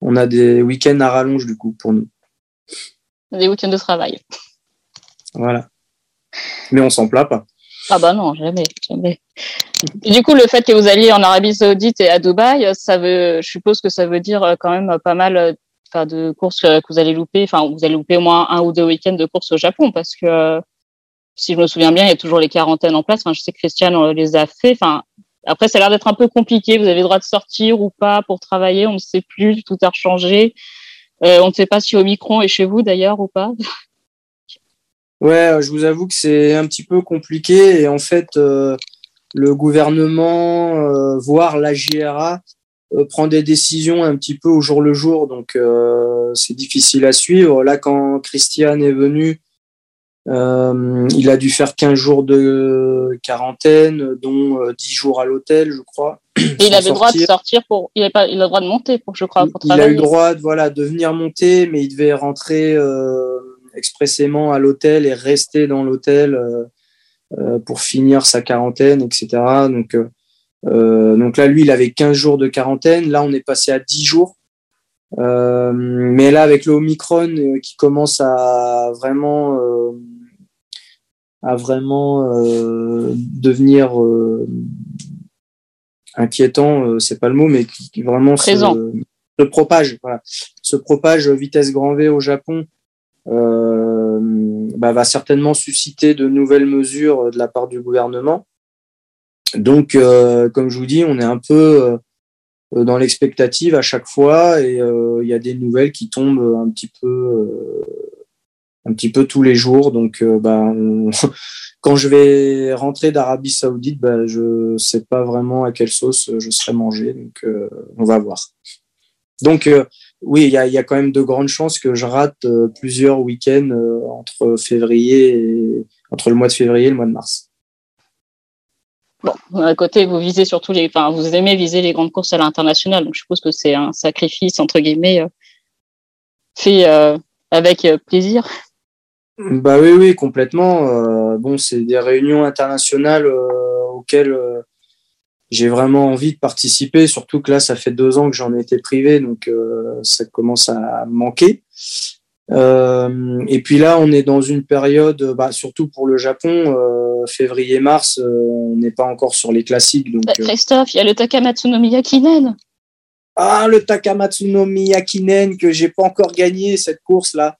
on a des week-ends à rallonge du coup pour nous. Des week-ends de travail. Voilà. Mais on s'en plaint pas. Ah bah non, jamais, jamais. Et du coup, le fait que vous alliez en Arabie Saoudite et à Dubaï, ça veut, je suppose que ça veut dire quand même pas mal de courses que vous allez louper. Enfin, vous allez louper au moins un ou deux week-ends de courses au Japon parce que si je me souviens bien, il y a toujours les quarantaines en place. Enfin, je sais que Christian les a fait. Enfin, après, ça a l'air d'être un peu compliqué. Vous avez le droit de sortir ou pas pour travailler. On ne sait plus. Tout a changé. Euh, on ne sait pas si Omicron est chez vous d'ailleurs ou pas. Ouais, je vous avoue que c'est un petit peu compliqué. Et en fait, euh, le gouvernement, euh, voire la JRA, prend des décisions un petit peu au jour le jour. Donc, c'est difficile à suivre. Là, quand Christiane est venue, euh, il a dû faire 15 jours de quarantaine, dont 10 euh, jours à l'hôtel, je crois. [CLEARS THROAT] Et il avait le droit de sortir pour, il a pas, il a le droit de monter pour, je crois, pour travailler. Il a eu le droit de, voilà, de venir monter, mais il devait rentrer euh, expressément à l'hôtel et rester dans l'hôtel euh, euh pour finir sa quarantaine, etc. Donc, donc là, lui, il avait 15 jours de quarantaine. Là, on est passé à 10 jours. Euh, mais là, avec le Omicron qui commence à vraiment à vraiment euh, devenir euh, inquiétant, euh, c'est pas le mot, mais qui, vraiment se, propage, voilà, se propage vitesse grand V au Japon, bah, va certainement susciter de nouvelles mesures de la part du gouvernement. Donc, comme je vous dis, on est un peu dans l'expectative à chaque fois et il y a des nouvelles qui tombent un petit peu un petit peu tous les jours. Donc, euh, bah, [LAUGHS] quand je vais rentrer d'Arabie Saoudite, bah, je sais pas vraiment à quelle sauce je serai mangé. Donc, euh, on va voir. Donc, euh, oui, il y a, quand même de grandes chances que je rate plusieurs week-ends entre février et entre le mois de février et le mois de mars. Bon, à côté, vous visez surtout les, vous aimez viser les grandes courses à l'international, donc je suppose que c'est un sacrifice entre guillemets fait avec plaisir. Bah oui, oui, complètement. Euh, bon, c'est des réunions internationales euh, auxquelles euh, j'ai vraiment envie de participer, surtout que là, ça fait deux ans que j'en ai été privé, donc ça commence à manquer. et puis là, on est dans une période, bah, surtout pour le Japon, février-mars, on n'est pas encore sur les classiques. Donc, bah, Christophe, il y a le Takamatsu no Miyakinen. Ah, le Takamatsu no Miyakinen que j'ai pas encore gagné cette course-là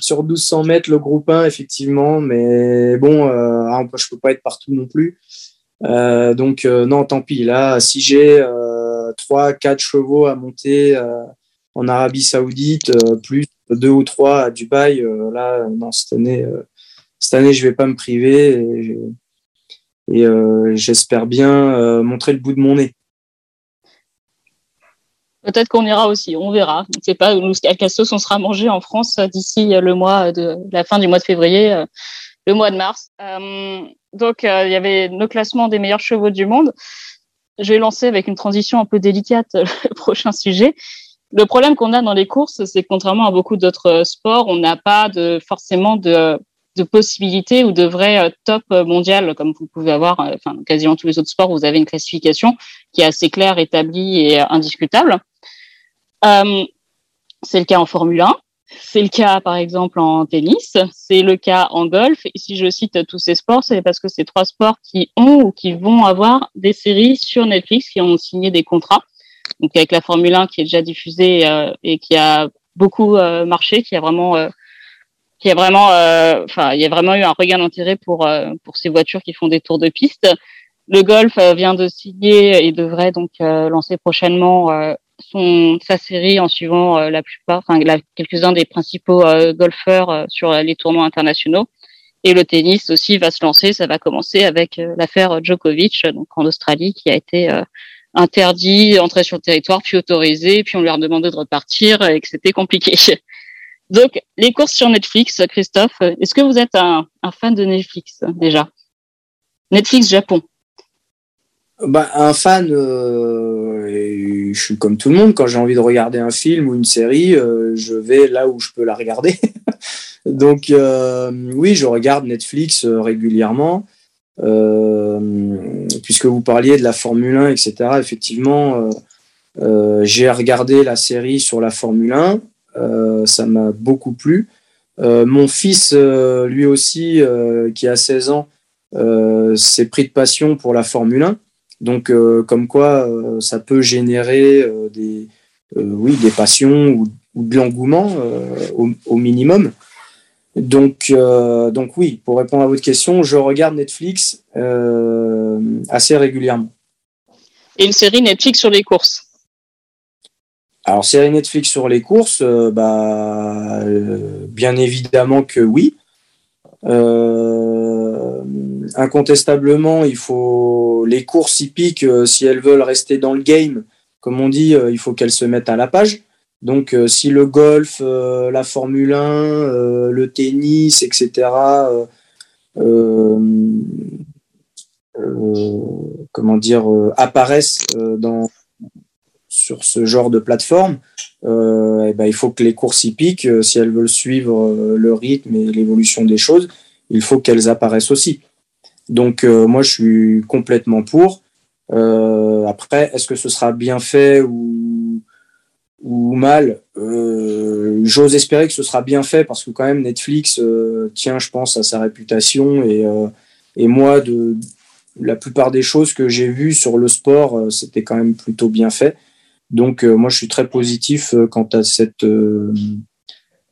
sur 1200 mètres, le groupe 1, effectivement. Mais bon, euh, ah, je peux pas être partout non plus. Euh, donc, euh, non, tant pis. Là, si j'ai 3, 4 chevaux à monter en Arabie Saoudite, plus 2 ou 3 à Dubaï, là, non, cette année, cette année, je vais pas me priver. Et, et j'espère bien montrer le bout de mon nez. Peut-être qu'on ira aussi, on verra. On ne sait pas à quelle sauce on sera mangé en France d'ici le mois de la fin du mois de février, euh, le mois de mars. Euh, donc, euh, il y avait nos classements des meilleurs chevaux du monde. Je vais lancer avec une transition un peu délicate [LAUGHS] le prochain sujet. Le problème qu'on a dans les courses, c'est que contrairement à beaucoup d'autres sports, on n'a pas de, forcément de, de possibilités ou de vrai top mondial comme vous pouvez avoir, enfin quasiment tous les autres sports, vous avez une classification qui est assez claire, établie et indiscutable. Euh, c'est le cas en Formule 1. C'est le cas, par exemple, en tennis. C'est le cas en golf. Et si je cite tous ces sports, c'est parce que c'est trois sports qui ont ou qui vont avoir des séries sur Netflix, qui ont signé des contrats. Donc, avec la Formule 1 qui est déjà diffusée euh, et qui a beaucoup euh, marché, qui a vraiment, qui a vraiment, enfin, il y a vraiment eu un regain d'intérêt pour pour ces voitures qui font des tours de piste. Le golf vient de signer et devrait donc lancer prochainement son, sa série en suivant euh, la plupart, enfin quelques-uns des principaux euh, golfeurs euh, sur les tournois internationaux. Et le tennis aussi va se lancer. Ça va commencer avec l'affaire Djokovic, donc en Australie, qui a été interdit d'entrer sur le territoire, puis autorisé, puis on lui a demandé de repartir et que c'était compliqué. [LAUGHS] Donc, les courses sur Netflix, Christophe, est-ce que vous êtes un, un fan de Netflix déjà? Netflix Japon bah, un fan, euh, je suis comme tout le monde, quand j'ai envie de regarder un film ou une série, euh, je vais là où je peux la regarder. [LAUGHS] Donc euh, oui, je regarde Netflix régulièrement. puisque vous parliez de la Formule 1, etc. Effectivement, j'ai regardé la série sur la Formule 1. ça m'a beaucoup plu. mon fils, lui aussi, qui a 16 ans, s'est pris de passion pour la Formule 1. Donc, comme quoi, ça peut générer des, oui, des passions ou, de l'engouement au, minimum. Donc, donc oui, pour répondre à votre question, je regarde Netflix assez régulièrement. Et une série Netflix sur les courses? Alors, série Netflix sur les courses, euh, bah, euh, bien évidemment que oui. Euh, incontestablement, il faut les courses hippiques, si elles veulent rester dans le game, comme on dit, il faut qu'elles se mettent à la page. Donc, si le golf, la Formule 1, le tennis, etc., comment dire, apparaissent sur ce genre de plateforme, euh, eh ben, il faut que les courses hippiques, euh, si elles veulent suivre euh, le rythme et l'évolution des choses, il faut qu'elles apparaissent aussi. Donc moi, je suis complètement pour. après, est-ce que ce sera bien fait ou, mal? J'ose espérer que ce sera bien fait parce que quand même Netflix tient, je pense, à sa réputation et, et moi, de la plupart des choses que j'ai vues sur le sport, c'était quand même plutôt bien fait. Donc euh, moi je suis très positif euh, quant à cette euh,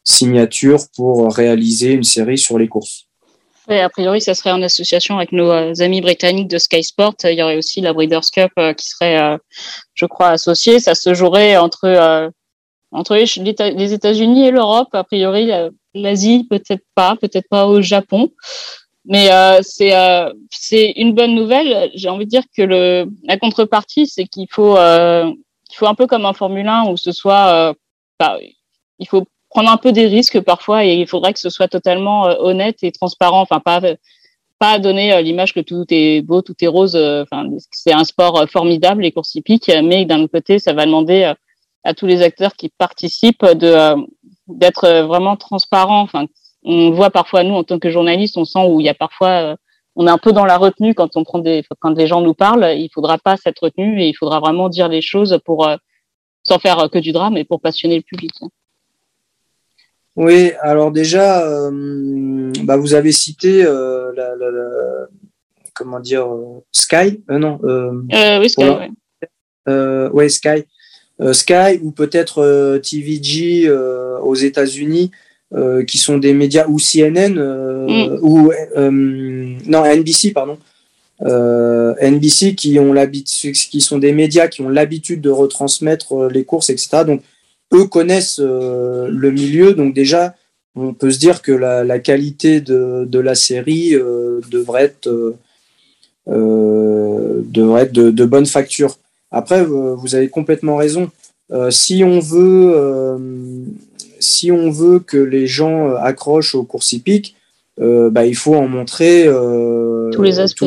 signature pour réaliser une série sur les courses. A priori, ça serait en association avec nos amis britanniques de Sky Sport. Il y aurait aussi la Breeders' Cup qui serait, je crois, associée. Ça se jouerait entre entre les États-Unis et l'Europe. A priori, l'Asie peut-être pas, peut-être pas au Japon. Mais c'est c'est une bonne nouvelle. J'ai envie de dire que le la contrepartie, c'est qu'il faut il faut un peu comme un Formule 1 où ce soit, euh, bah, il faut prendre un peu des risques parfois et il faudrait que ce soit totalement euh, honnête et transparent. Enfin, pas pas donner euh, l'image que tout est beau, tout est rose. Enfin, c'est un sport formidable les courses hippiques, mais d'un autre côté, ça va demander à tous les acteurs qui participent de d'être vraiment transparents. Enfin, on voit parfois nous en tant que journalistes, on sent où il y a parfois on est un peu dans la retenue quand on prend des, quand les gens nous parlent. Il faudra pas cette retenue et il faudra vraiment dire les choses pour, euh, sans faire que du drame et pour passionner le public. Oui, alors déjà, euh, bah vous avez cité euh, la, la, la, comment dire Sky, non Oui, Sky. Ouais. ouais. Sky, Sky ou peut-être TVG aux États-Unis euh, qui sont des médias ou CNN euh, mm. ou euh, non NBC pardon NBC qui ont l'habitude qui sont des médias qui ont l'habitude de retransmettre les courses etc donc eux connaissent le milieu. Donc déjà on peut se dire que la, la qualité de, de, la série devrait être devrait être de, de bonne facture. Après vous avez complètement raison. Si on veut si on veut que les gens euh, accrochent aux courses hippiques, euh, bah, il faut en montrer euh, tous les aspects.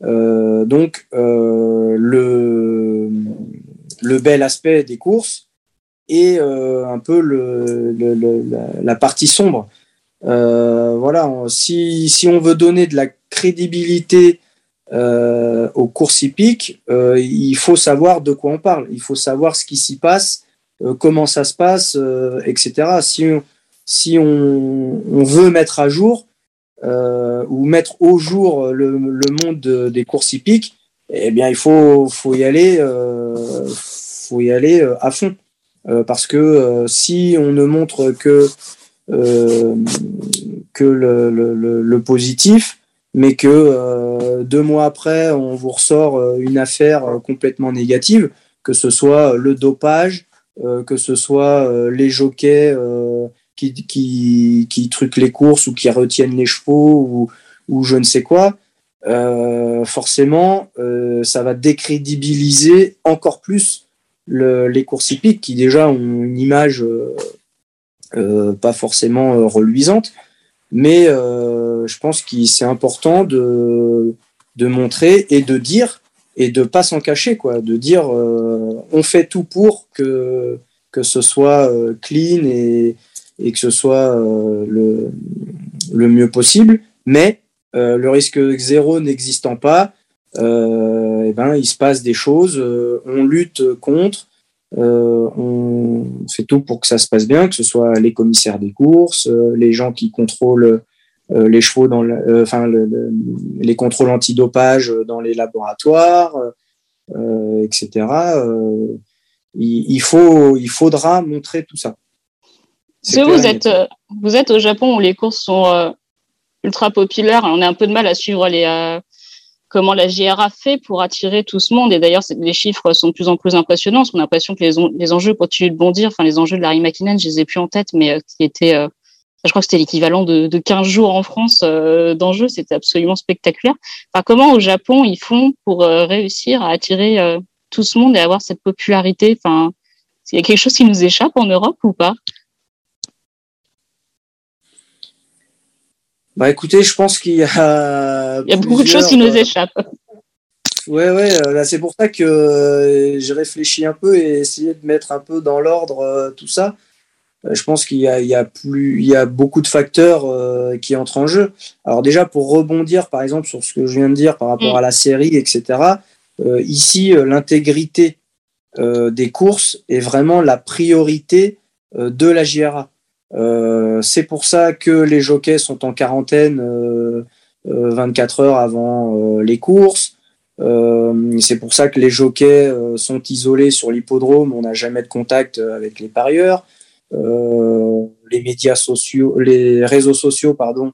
donc, le, le bel aspect des courses et un peu le, la, partie sombre. voilà, si, si, on veut donner de la crédibilité aux courses hippiques, il faut savoir de quoi on parle. Il faut savoir ce qui s'y passe euh, comment ça se passe, euh, etc. Si on, si on, on, veut mettre à jour euh, ou mettre au jour le, le monde des courses hippiques, eh bien, il faut, faut y aller, faut y aller à fond. Parce que si on ne montre que, que le, positif, mais que deux mois après, on vous ressort une affaire complètement négative, que ce soit le dopage, euh, que ce soit euh, les jockeys euh, qui, qui, qui, truquent les courses ou qui retiennent les chevaux ou je ne sais quoi, forcément, ça va décrédibiliser encore plus le, les courses hippiques qui déjà ont une image pas forcément reluisante. Mais je pense que c'est important de, de montrer et de dire et de pas s'en cacher, quoi, de dire euh, on fait tout pour que, que ce soit euh, clean et, et, que ce soit euh, le, le mieux possible, mais le risque zéro n'existant pas, eh ben, il se passe des choses, on lutte contre, on fait tout pour que ça se passe bien, que ce soit les commissaires des courses, les gens qui contrôlent les chevaux dans le, enfin les contrôles antidopage dans les laboratoires, etc. Il, il, faut, il faudra montrer tout ça. Vous êtes, vous êtes au Japon où les courses sont ultra populaires. On a un peu de mal à suivre les, comment la JRA fait pour attirer tout ce monde. Et d'ailleurs, les chiffres sont de plus en plus impressionnants. On a l'impression que les, enjeux continuent de bondir. Enfin, les enjeux de Larry McKinnon, je les ai plus en tête, mais euh, qui étaient, euh, je crois que c'était l'équivalent de, de 15 jours en France euh, d'enjeux. C'était absolument spectaculaire. Enfin, comment au Japon ils font pour réussir à attirer tout ce monde et avoir cette popularité? Enfin, il y a quelque chose qui nous échappe en Europe ou pas? Bah écoutez, je pense qu'il y a. Il y a beaucoup de choses qui nous euh, échappent. Ouais, ouais, euh, c'est pour ça que euh, j'ai réfléchi un peu et essayé de mettre un peu dans l'ordre tout ça. Je pense qu'il y a, il y a plus, il y a beaucoup de facteurs qui entrent en jeu. Alors déjà pour rebondir par exemple sur ce que je viens de dire par rapport mm. à la série, etc. ici, l'intégrité des courses est vraiment la priorité de la JRA. Euh, c'est pour ça que les jockeys sont en quarantaine 24 euh, euh, heures avant les courses. c'est pour ça que les jockeys sont isolés sur l'hippodrome. On n'a jamais de contact avec les parieurs. les médias sociaux, les réseaux sociaux, pardon,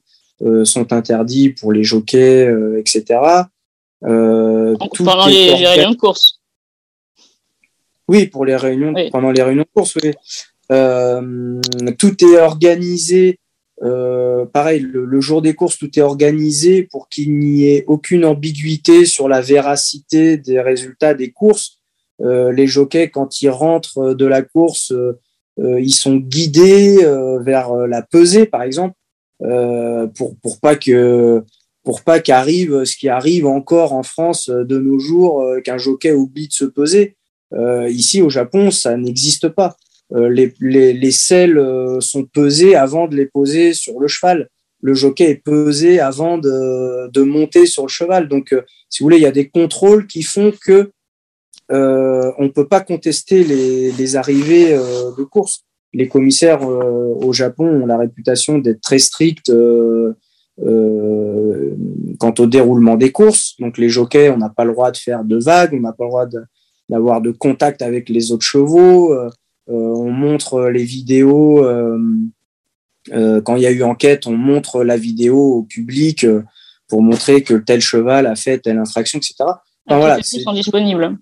sont interdits pour les jockeys, etc. pendant les, réunions de course. Oui, pour les réunions, pendant les réunions de course, oui. Euh, tout est organisé. Euh, pareil, le, jour des courses, tout est organisé pour qu'il n'y ait aucune ambiguïté sur la véracité des résultats des courses. Euh, les jockeys, quand ils rentrent de la course, ils sont guidés vers la pesée, par exemple, pour pour pas pour pas qu'arrive ce qui arrive encore en France de nos jours, qu'un jockey oublie de se peser. ici, au Japon, ça n'existe pas. Euh, les, les, les selles euh, sont pesées avant de les poser sur le cheval. Le jockey est pesé avant de, monter sur le cheval. Donc, euh, si vous voulez, il y a des contrôles qui font que on ne peut pas contester les, arrivées de course. Les commissaires au Japon ont la réputation d'être très stricts quant au déroulement des courses. Donc les jockeys, on n'a pas le droit de faire de vagues, on n'a pas le droit d'avoir de, contact avec les autres chevaux. Euh, on montre les vidéos. Euh, euh, quand il y a eu enquête, on montre la vidéo au public pour montrer que tel cheval a fait telle infraction, etc. Enfin, voilà, sont disponibles.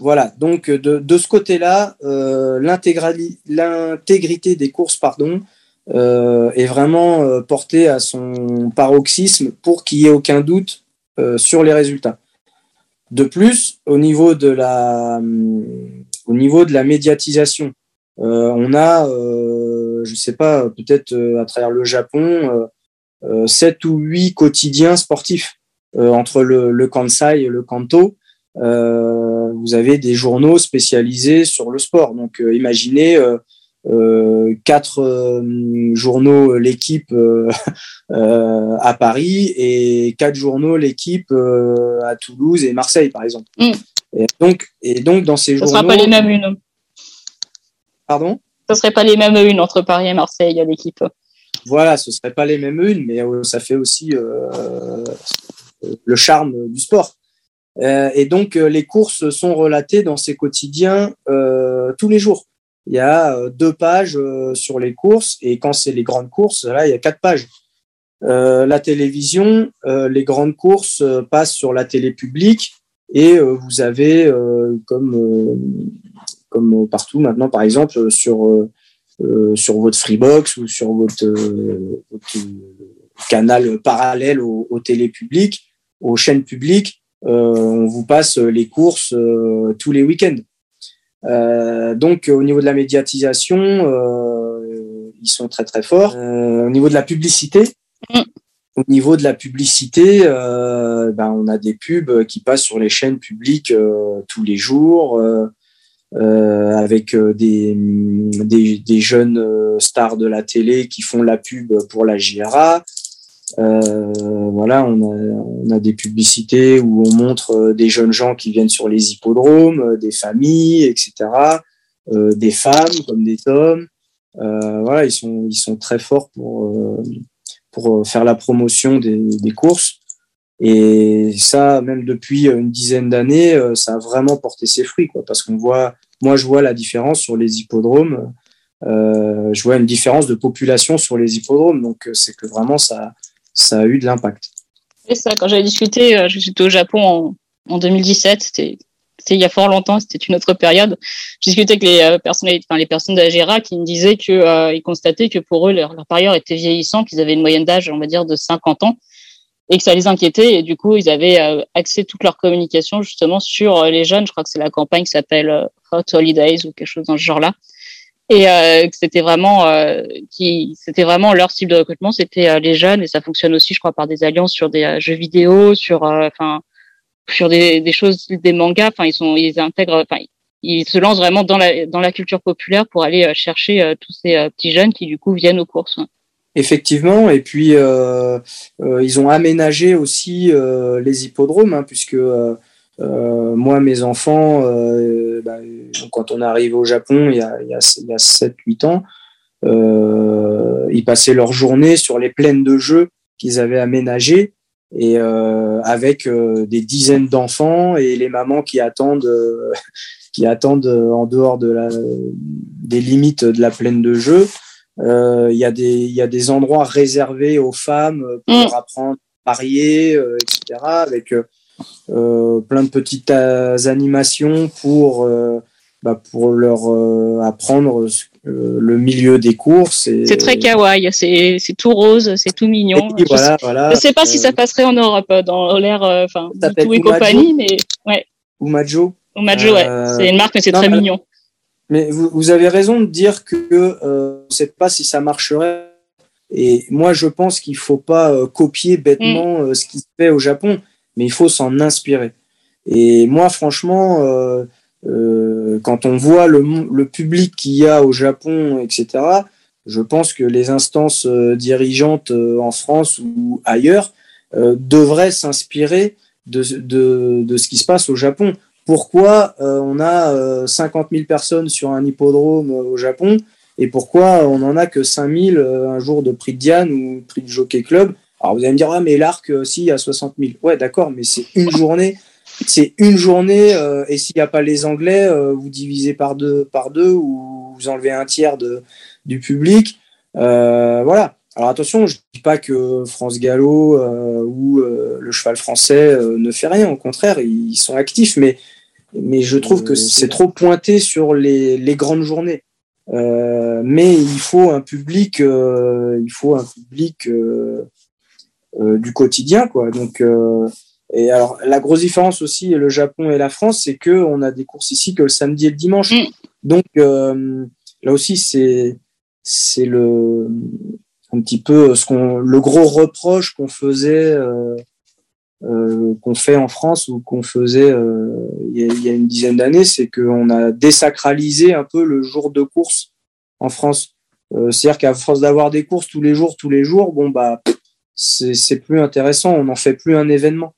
Voilà, donc de, de ce côté-là, euh, l'intégrité des courses pardon, euh, est vraiment euh, portée à son paroxysme pour qu'il n'y ait aucun doute sur les résultats. De plus, au niveau de la, au niveau de la médiatisation, euh, on a, euh, je sais pas, peut-être euh, à travers le Japon, sept ou huit quotidiens sportifs entre le, Kansai et le Kanto. vous avez des journaux spécialisés sur le sport. Donc, imaginez quatre journaux l'équipe [LAUGHS] à Paris et quatre journaux l'équipe à Toulouse et Marseille par exemple. Mm. Et donc, et donc dans ces journaux. Ce ne sera pas les mêmes une. Pardon? Ce ne serait pas les mêmes une entre Paris et Marseille l'équipe. Voilà, ce ne serait pas les mêmes une, mais euh, ça fait aussi euh, le charme du sport. Euh, et donc, les courses sont relatées dans ces quotidiens tous les jours. Il y a deux pages sur les courses, et quand c'est les grandes courses, là, il y a quatre pages. la télévision, les grandes courses passent sur la télé publique et euh, vous avez, euh, comme, euh, comme partout maintenant, par exemple, sur, sur votre Freebox ou sur votre, canal parallèle télé publiques, aux chaînes publiques, on vous passe les courses tous les week-ends. Donc au niveau de la médiatisation, ils sont très très forts. Au niveau de la publicité, mm. Au niveau de la publicité, euh, ben, on a des pubs qui passent sur les chaînes publiques euh, tous les jours, euh, avec des, des, jeunes stars de la télé qui font la pub pour la JRA. voilà, on a, des publicités où on montre des jeunes gens qui viennent sur les hippodromes, des familles, etc., des femmes comme des hommes. voilà, ils sont, ils sont très forts pour pour faire la promotion des, courses. Et ça, même depuis une dizaine d'années, ça a vraiment porté ses fruits, quoi, parce qu'on voit, moi, je vois la différence sur les hippodromes. Euh, je vois une différence de population sur les hippodromes, donc c'est que vraiment ça, ça a eu de l'impact. C'est ça. Quand j'avais discuté, j'étais au Japon en, en 2017, c'était il y a fort longtemps, c'était une autre période. J'ai discuté avec les, personnes, enfin, les personnes de la GERA qui me disaient qu'ils euh, constataient que pour eux, leur, leur parieur était vieillissant, qu'ils avaient une moyenne d'âge, on va dire, de 50 ans, et que ça les inquiétait. Et du coup, ils avaient euh, axé toute leur communication justement sur euh, les jeunes. Je crois que c'est la campagne qui s'appelle euh, Hot Holidays ou quelque chose dans ce genre-là. Et que c'était vraiment, qui, c'était vraiment leur cible de recrutement, c'était les jeunes. Et ça fonctionne aussi, je crois, par des alliances sur des jeux vidéo, sur, enfin sur des, choses, des mangas. Enfin, ils sont, ils intègrent, enfin, ils se lancent vraiment dans la dans la culture populaire pour aller euh, chercher euh, tous ces euh, petits jeunes qui du coup viennent aux courses. Effectivement, et puis ils ont aménagé aussi les hippodromes, hein, puisque moi, mes enfants, bah, quand on arrive au Japon il y a, il y a, a 7-8 ans, ils passaient leur journée sur les plaines de jeux qu'ils avaient aménagées et euh, avec euh, des dizaines d'enfants et les mamans qui attendent euh, [LAUGHS] qui attendent en dehors de la des limites de la plaine de jeu il y a des y a des endroits réservés aux femmes pour mm. leur apprendre à parier etc avec plein de petites animations pour bah, pour leur apprendre euh, le milieu des courses. C'est très kawaii, c'est tout rose, c'est tout mignon. voilà, je, voilà, je sais pas si ça passerait en Europe euh, dans l'air, euh, enfin, tout et compagnie, mais ouais. Umajo. Umajo, ouais. C'est une marque, mais c'est très mignon. Mais vous, vous, avez raison de dire que euh, on ne sait pas si ça marcherait. Et moi, je pense qu'il faut pas copier bêtement mm. ce qui se fait au Japon, mais il faut s'en inspirer. Et moi, franchement, euh, euh, quand on voit le, public qu'il y a au Japon, etc., je pense que les instances euh, dirigeantes euh, en France ou ailleurs devraient s'inspirer de, ce qui se passe au Japon. Pourquoi on a 50 000 personnes sur un hippodrome au Japon et pourquoi on n'en a que 5 000 un jour de prix de Diane ou prix de Jockey Club? Alors vous allez me dire, ah, mais l'arc, si, il a 60 000. Ouais, d'accord, mais c'est une journée c'est une journée euh, et s'il n'y a pas les Anglais, euh, vous divisez par deux, par deux ou vous enlevez un tiers de, du public. Euh, voilà. Alors attention, je ne dis pas que France Gallo ou le cheval français ne fait rien. Au contraire, ils sont actifs, mais, mais je trouve que c'est trop pointé sur les, les grandes journées. mais il faut un public, il faut un public du quotidien, quoi. Donc et alors, la grosse différence aussi, le Japon et la France, c'est que on a des courses ici que le samedi et le dimanche. Mm. Donc, euh, là aussi, c'est, c'est le, un petit peu ce qu'on, le gros reproche qu'on faisait, euh, euh, qu'on fait en France ou qu'on faisait euh, il, y y a, une dizaine d'années, c'est qu'on a désacralisé un peu le jour de course en France. Euh, c'est-à-dire qu'à force d'avoir des courses tous les jours, tous les jours, bon, bah, c'est, c'est plus intéressant, on n'en fait plus un événement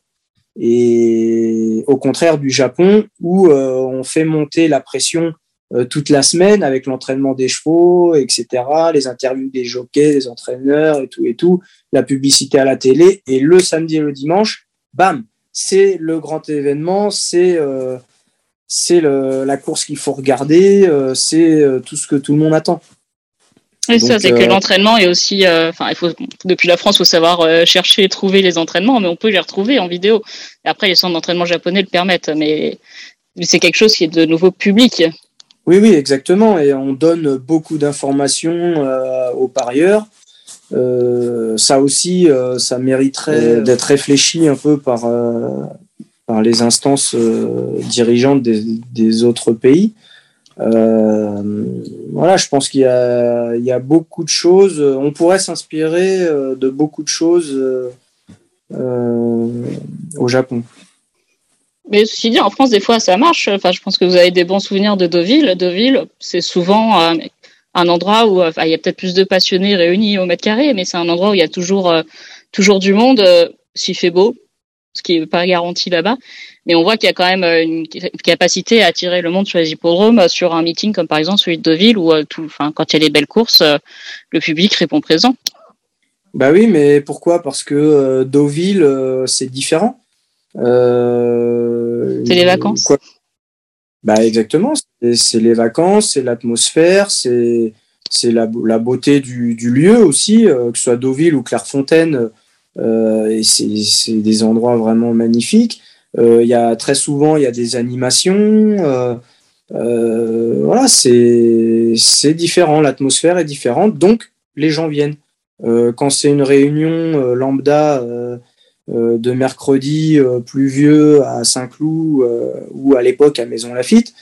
et au contraire du Japon où euh, on fait monter la pression euh, toute la semaine avec l'entraînement des chevaux, etc., les interviews des jockeys, des entraîneurs et tout et tout, la publicité à la télé et le samedi et le dimanche, bam, c'est le grand événement, c'est euh, c'est la course qu'il faut regarder, c'est tout ce que tout le monde attend. Oui, ça, c'est que euh, l'entraînement est aussi, euh, enfin, il faut depuis la France, il faut savoir euh, chercher et trouver les entraînements, mais on peut les retrouver en vidéo. Et après, les centres d'entraînement japonais le permettent, mais c'est quelque chose qui est de nouveau public. Oui, oui, exactement. Et on donne beaucoup d'informations aux parieurs. ça aussi, ça mériterait d'être réfléchi un peu par, par les instances dirigeantes des, des autres pays. Euh, voilà, je pense qu'il y a, beaucoup de choses. On pourrait s'inspirer euh, de beaucoup de choses euh, au Japon. Mais ceci dit, en France, des fois, ça marche. Enfin, je pense que vous avez des bons souvenirs de Deauville. Deauville, c'est souvent un endroit où il y a peut-être plus de passionnés réunis au mètre carré, mais c'est un endroit où il y a toujours, toujours du monde, s'il fait beau, ce qui n'est pas garanti là-bas. Mais on voit qu'il y a quand même euh, une capacité à attirer le monde sur les hippodromes euh, sur un meeting comme par exemple celui de Deauville où euh, tout, enfin, quand il y a les belles courses, le public répond présent. Bah oui, mais pourquoi? Parce que Deauville, c'est différent. c'est les vacances. bah exactement, c'est les vacances, c'est l'atmosphère, c'est c'est la, la, beauté du, du lieu aussi, que ce soit Deauville ou Clairefontaine. et c'est des endroits vraiment magnifiques. Il y a très souvent il y a des animations. Euh, voilà, c'est différent, l'atmosphère est différente, donc les gens viennent. Euh, quand c'est une réunion euh, lambda de mercredi pluvieux à Saint-Cloud ou à l'époque à Maison Lafitte,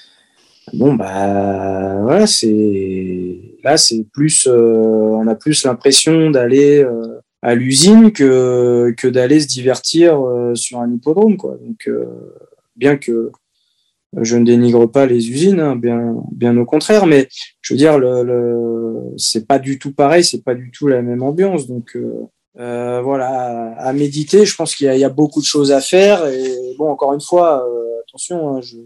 bon bah voilà, c'est là c'est plus, on a plus l'impression d'aller à l'usine que que d'aller se divertir sur un hippodrome quoi. Donc bien que je ne dénigre pas les usines, hein, bien, bien au contraire, mais je veux dire, le, le c'est pas du tout pareil, c'est pas du tout la même ambiance. Donc euh, euh voilà, à, méditer, je pense qu'il y, y, a beaucoup de choses à faire. Et bon, encore une fois, euh, attention, hein, je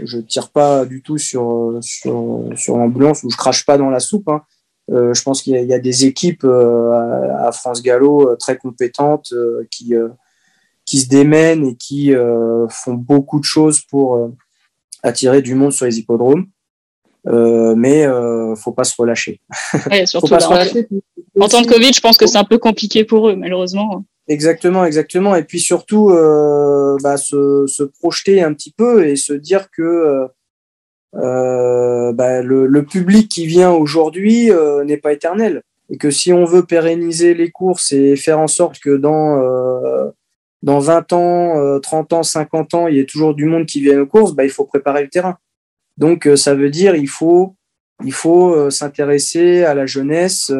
je tire pas du tout sur sur, sur l'ambulance ou je crache pas dans la soupe. Hein. Euh, je pense qu'il y, y, a des équipes euh, à, à, France Gallo très compétentes qui qui se démènent et qui euh, font beaucoup de choses pour euh, attirer du monde sur les hippodromes. Euh, mais euh, faut pas se relâcher. [LAUGHS] surtout pas se relâcher. En temps de Covid, je pense que c'est un peu compliqué pour eux, malheureusement. Exactement, exactement. Et puis surtout, euh, bah, se, se, projeter un petit peu et se dire que euh, bah, le, le, public qui vient aujourd'hui n'est pas éternel. Et que si on veut pérenniser les courses et faire en sorte que dans dans 20 ans, 30 euh, ans, 50 ans, il y a toujours du monde qui vient aux courses, bah, il faut préparer le terrain. Donc, euh, ça veut dire il faut, il faut euh, s'intéresser à la jeunesse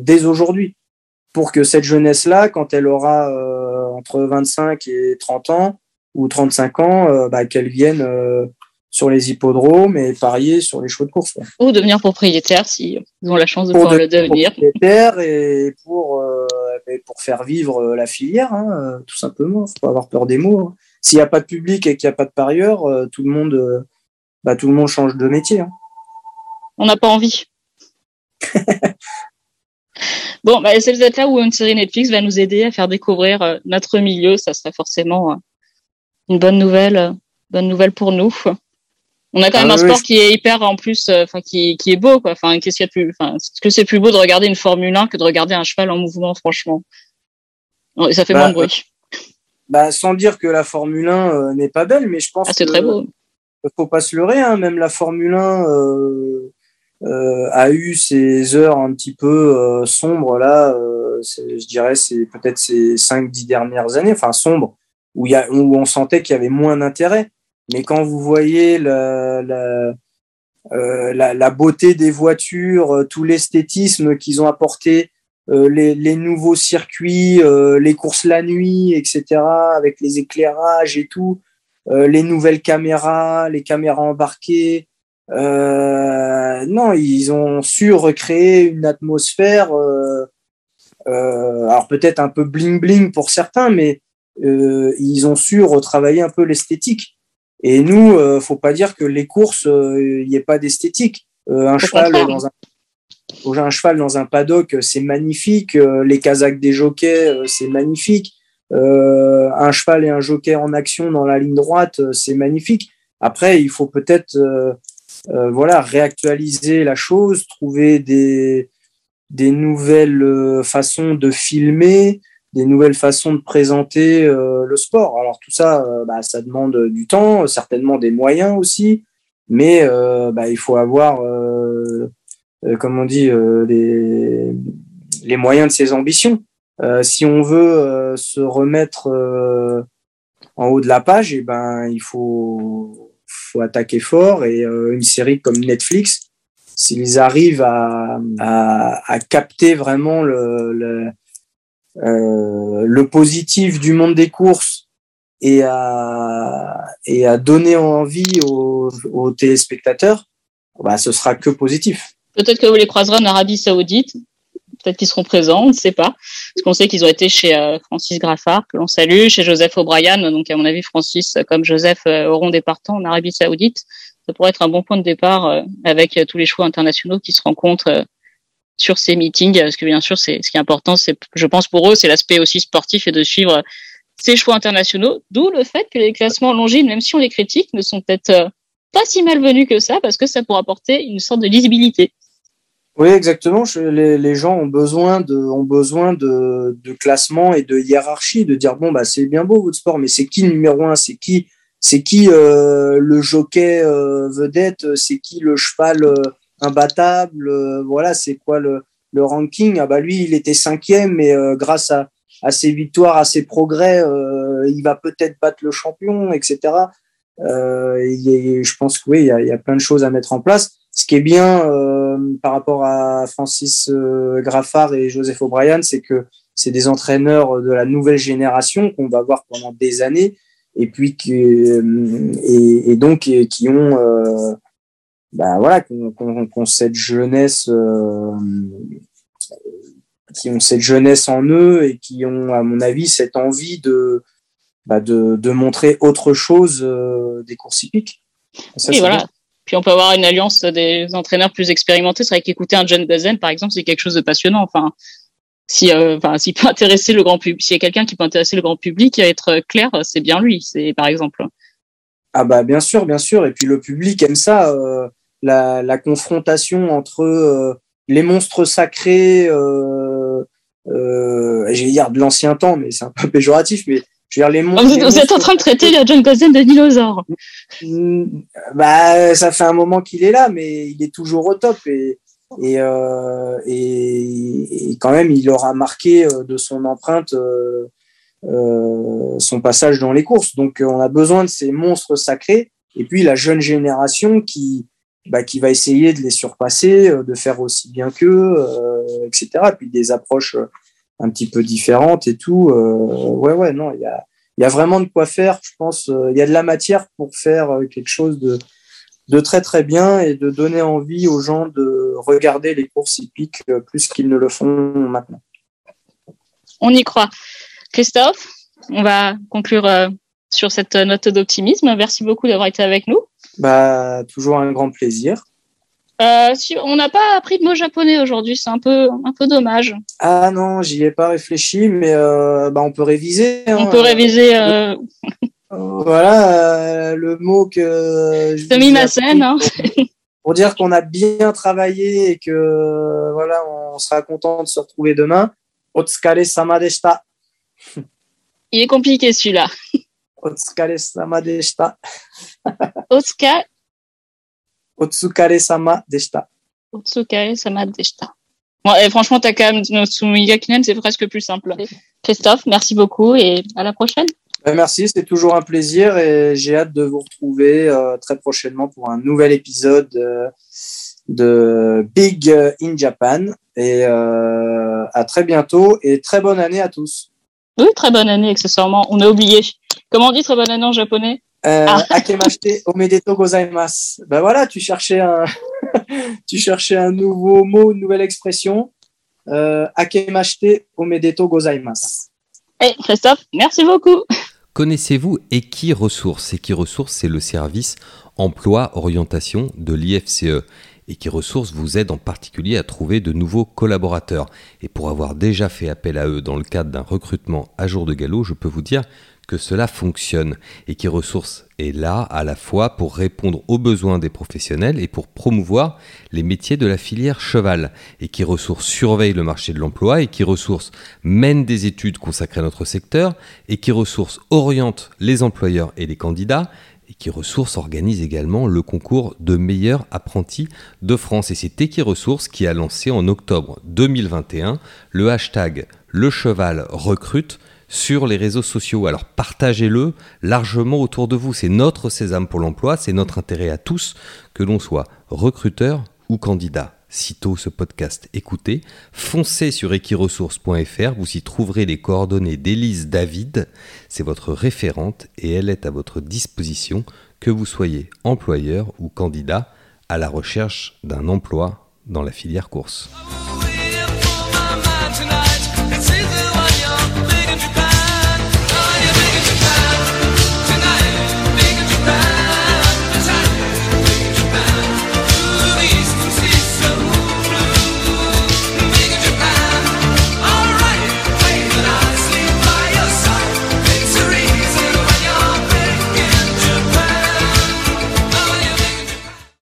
dès aujourd'hui pour que cette jeunesse-là, quand elle aura entre 25 et 30 ans ou 35 ans, bah, qu'elle vienne sur les hippodromes et parier sur les chevaux de course. Ou devenir propriétaire si ils ont la chance de pouvoir le devenir. Propriétaire et pour, euh, pour faire vivre euh, la filière, hein, euh, tout simplement. Faut pas avoir peur des mots. Hein. S'il n'y a pas de public et qu'il n'y a pas de parieurs, tout le monde, bah, tout le monde change de métier. Hein. On n'a pas envie. [LAUGHS] bon, bah, c'est peut-être là où une série Netflix va nous aider à faire découvrir notre milieu. Ça serait forcément une bonne nouvelle, bonne nouvelle pour nous. On a quand même ah un sport qui est hyper en plus, euh, enfin qui, qui est beau quoi. Enfin qu'est-ce qu'il y a plus, enfin est-ce que c'est plus beau de regarder une Formule 1 que de regarder un cheval en mouvement franchement Et ça fait moins de bah, bruit. Bah sans dire que la Formule 1 euh, n'est pas belle, mais je pense ah, c'est très beau. Faut pas se leurrer, hein, même la Formule 1 euh, euh, a eu ses heures un petit peu sombres là. je dirais c'est peut-être ces 5-10 dernières années, enfin sombres, où il y a où on sentait qu'il y avait moins d'intérêt. Mais quand vous voyez la, euh, la, la beauté des voitures, euh, tout l'esthétisme qu'ils ont apporté, euh, les, les, nouveaux circuits, les courses la nuit, etc., avec les éclairages et tout, les nouvelles caméras, les caméras embarquées. non, ils ont su recréer une atmosphère, alors peut-être un peu bling bling pour certains, mais ils ont su retravailler un peu l'esthétique. Et nous, euh, faut pas dire que les courses, il euh, n'y ait pas d'esthétique. Euh, un cheval dans un un cheval dans un paddock, c'est magnifique. les casaques des jockeys, c'est magnifique. un cheval et un jockey en action dans la ligne droite, c'est magnifique. Après, il faut peut-être voilà réactualiser la chose, trouver des des nouvelles façons de filmer, des nouvelles façons de présenter euh, le sport. Alors tout ça, euh, bah, ça demande du temps, certainement des moyens aussi, mais euh, bah, il faut avoir, comme on dit, les, les moyens de ses ambitions. si on veut se remettre en haut de la page, et eh ben il faut, faut attaquer fort et une série comme Netflix, s'ils arrivent à, à, à, capter vraiment le, le euh, le positif du monde des courses et à, et à donner envie aux, aux téléspectateurs, bah, ce sera que positif. Peut-être que vous les croiserez en Arabie Saoudite. Peut-être qu'ils seront présents, on ne sait pas. Parce qu'on sait qu'ils ont été chez euh, Francis Graffard, que l'on salue, chez Joseph O'Brien. Donc, à mon avis, Francis, comme Joseph, euh, auront des partants en Arabie Saoudite. Ça pourrait être un bon point de départ avec tous les choix internationaux qui se rencontrent sur ces meetings, parce que bien sûr, c'est ce qui est important, c'est, je pense pour eux, c'est l'aspect aussi sportif et de suivre ces choix internationaux. D'où le fait que les classements longides, même si on les critique, ne sont peut-être euh, pas si malvenus que ça, parce que ça pourra apporter une sorte de lisibilité. Oui, exactement. les, les, gens ont besoin de, ont besoin de, de classement et de hiérarchie, de dire bon bah c'est bien beau votre sport, mais c'est qui le numéro un, c'est qui, c'est qui euh, le jockey euh, vedette, c'est qui le cheval imbattable, voilà, c'est quoi le, le ranking? Ah bah lui, il était cinquième, mais grâce à, à ses victoires, à ses progrès, il va peut-être battre le champion, etc. je pense que oui, il y a, y a plein de choses à mettre en place. Ce qui est bien euh, par rapport à Francis euh, Graffard et Joseph O'Brien, c'est que c'est des entraîneurs de la nouvelle génération qu'on va voir pendant des années et puis qui, euh, et, et, donc qui ont euh, bah voilà qu'on cette jeunesse euh, qui ont cette jeunesse en eux et qui ont à mon avis cette envie de bah de, de montrer autre chose des courses hippiques. Ça, voilà. Puis on peut avoir une alliance des entraîneurs plus expérimentés. C'est vrai qu'écouter un John Dazen, par exemple, c'est quelque chose de passionnant. Enfin, si, euh, enfin, s'il peut intéresser le grand public, s'il y a quelqu'un qui peut intéresser le grand public à être clair, c'est bien lui. C'est par exemple. Ah bah bien sûr, bien sûr. Et puis le public aime ça, euh, la, la, confrontation entre euh, les monstres sacrés, euh, euh, vais dire de l'ancien temps, mais c'est un peu péjoratif, mais je veux dire, les vous, êtes en train de traiter le John Gozen de dinosaure. Mm, bah, ça fait un moment qu'il est là, mais il est toujours au top et, et, euh, et, quand même, il aura marqué euh, de son empreinte euh, euh, son passage dans les courses. Donc, on a besoin de ces monstres sacrés et puis la jeune génération qui, bah, qui va essayer de les surpasser, de faire aussi bien qu'eux, etc. puis des approches un petit peu différentes et tout. Euh, ouais, ouais, non, il y a, vraiment de quoi faire. Je pense, euh, il y a de la matière pour faire euh, quelque chose de, de très très bien et de donner envie aux gens de regarder les courses hippiques plus qu'ils ne le font maintenant. On y croit. Christophe, on va conclure sur cette note d'optimisme. Merci beaucoup d'avoir été avec nous. Bah, toujours un grand plaisir. Euh, si, on n'a pas appris de mots japonais aujourd'hui, c'est un peu, un peu dommage. Ah non, j'y ai pas réfléchi, mais euh, bah, on peut réviser. Hein. On peut réviser. Euh... voilà le mot que. Semi-Masen. Hein. Pour, dire qu'on a bien travaillé et que voilà, on sera content de se retrouver demain. Otsukare sama deshita. Il est compliqué celui-là. Otsukare sama deshita. [LAUGHS] Otsuka. Otsukaresama deshita. Otsukaresama deshita. Bon, et franchement, Takam Yakinen, c'est presque plus simple. Christophe, merci beaucoup et à la prochaine. Ben, merci, c'est toujours un plaisir et j'ai hâte de vous retrouver euh, très prochainement pour un nouvel épisode euh, de Big in Japan. Et euh, à très bientôt et très bonne année à tous. Oui, très bonne année, accessoirement. On a oublié. Comment on dit très bonne année en japonais? Euh, ah. Akemashite omedeto gozaimasu. Ben voilà, tu cherchais un, [LAUGHS] tu cherchais un nouveau mot, une nouvelle expression. Euh, Akemashite omedeto gozaimasu. Hey, Christophe, merci beaucoup. Connaissez-vous Equi-Ressources Equi-Ressources, c'est le service emploi orientation de l'IFCE. Equi-Ressources vous aide en particulier à trouver de nouveaux collaborateurs. Et pour avoir déjà fait appel à eux dans le cadre d'un recrutement à jour de galop, je peux vous dire que cela fonctionne et qui ressource est là à la fois pour répondre aux besoins des professionnels et pour promouvoir les métiers de la filière cheval et qui ressource surveille le marché de l'emploi et qui ressource mène des études consacrées à notre secteur et qui ressource oriente les employeurs et les candidats et qui ressource organise également le concours de meilleurs apprentis de France. Et c'est Equiresources qui a lancé en octobre 2021 le hashtag le cheval recrute sur les réseaux sociaux. Alors partagez-le largement autour de vous. C'est notre sésame pour l'emploi, c'est notre intérêt à tous, que l'on soit recruteur ou candidat. Sitôt ce podcast écouté, foncez sur equiresources.fr, vous y trouverez les coordonnées d'Élise David, c'est votre référente et elle est à votre disposition, que vous soyez employeur ou candidat à la recherche d'un emploi dans la filière course.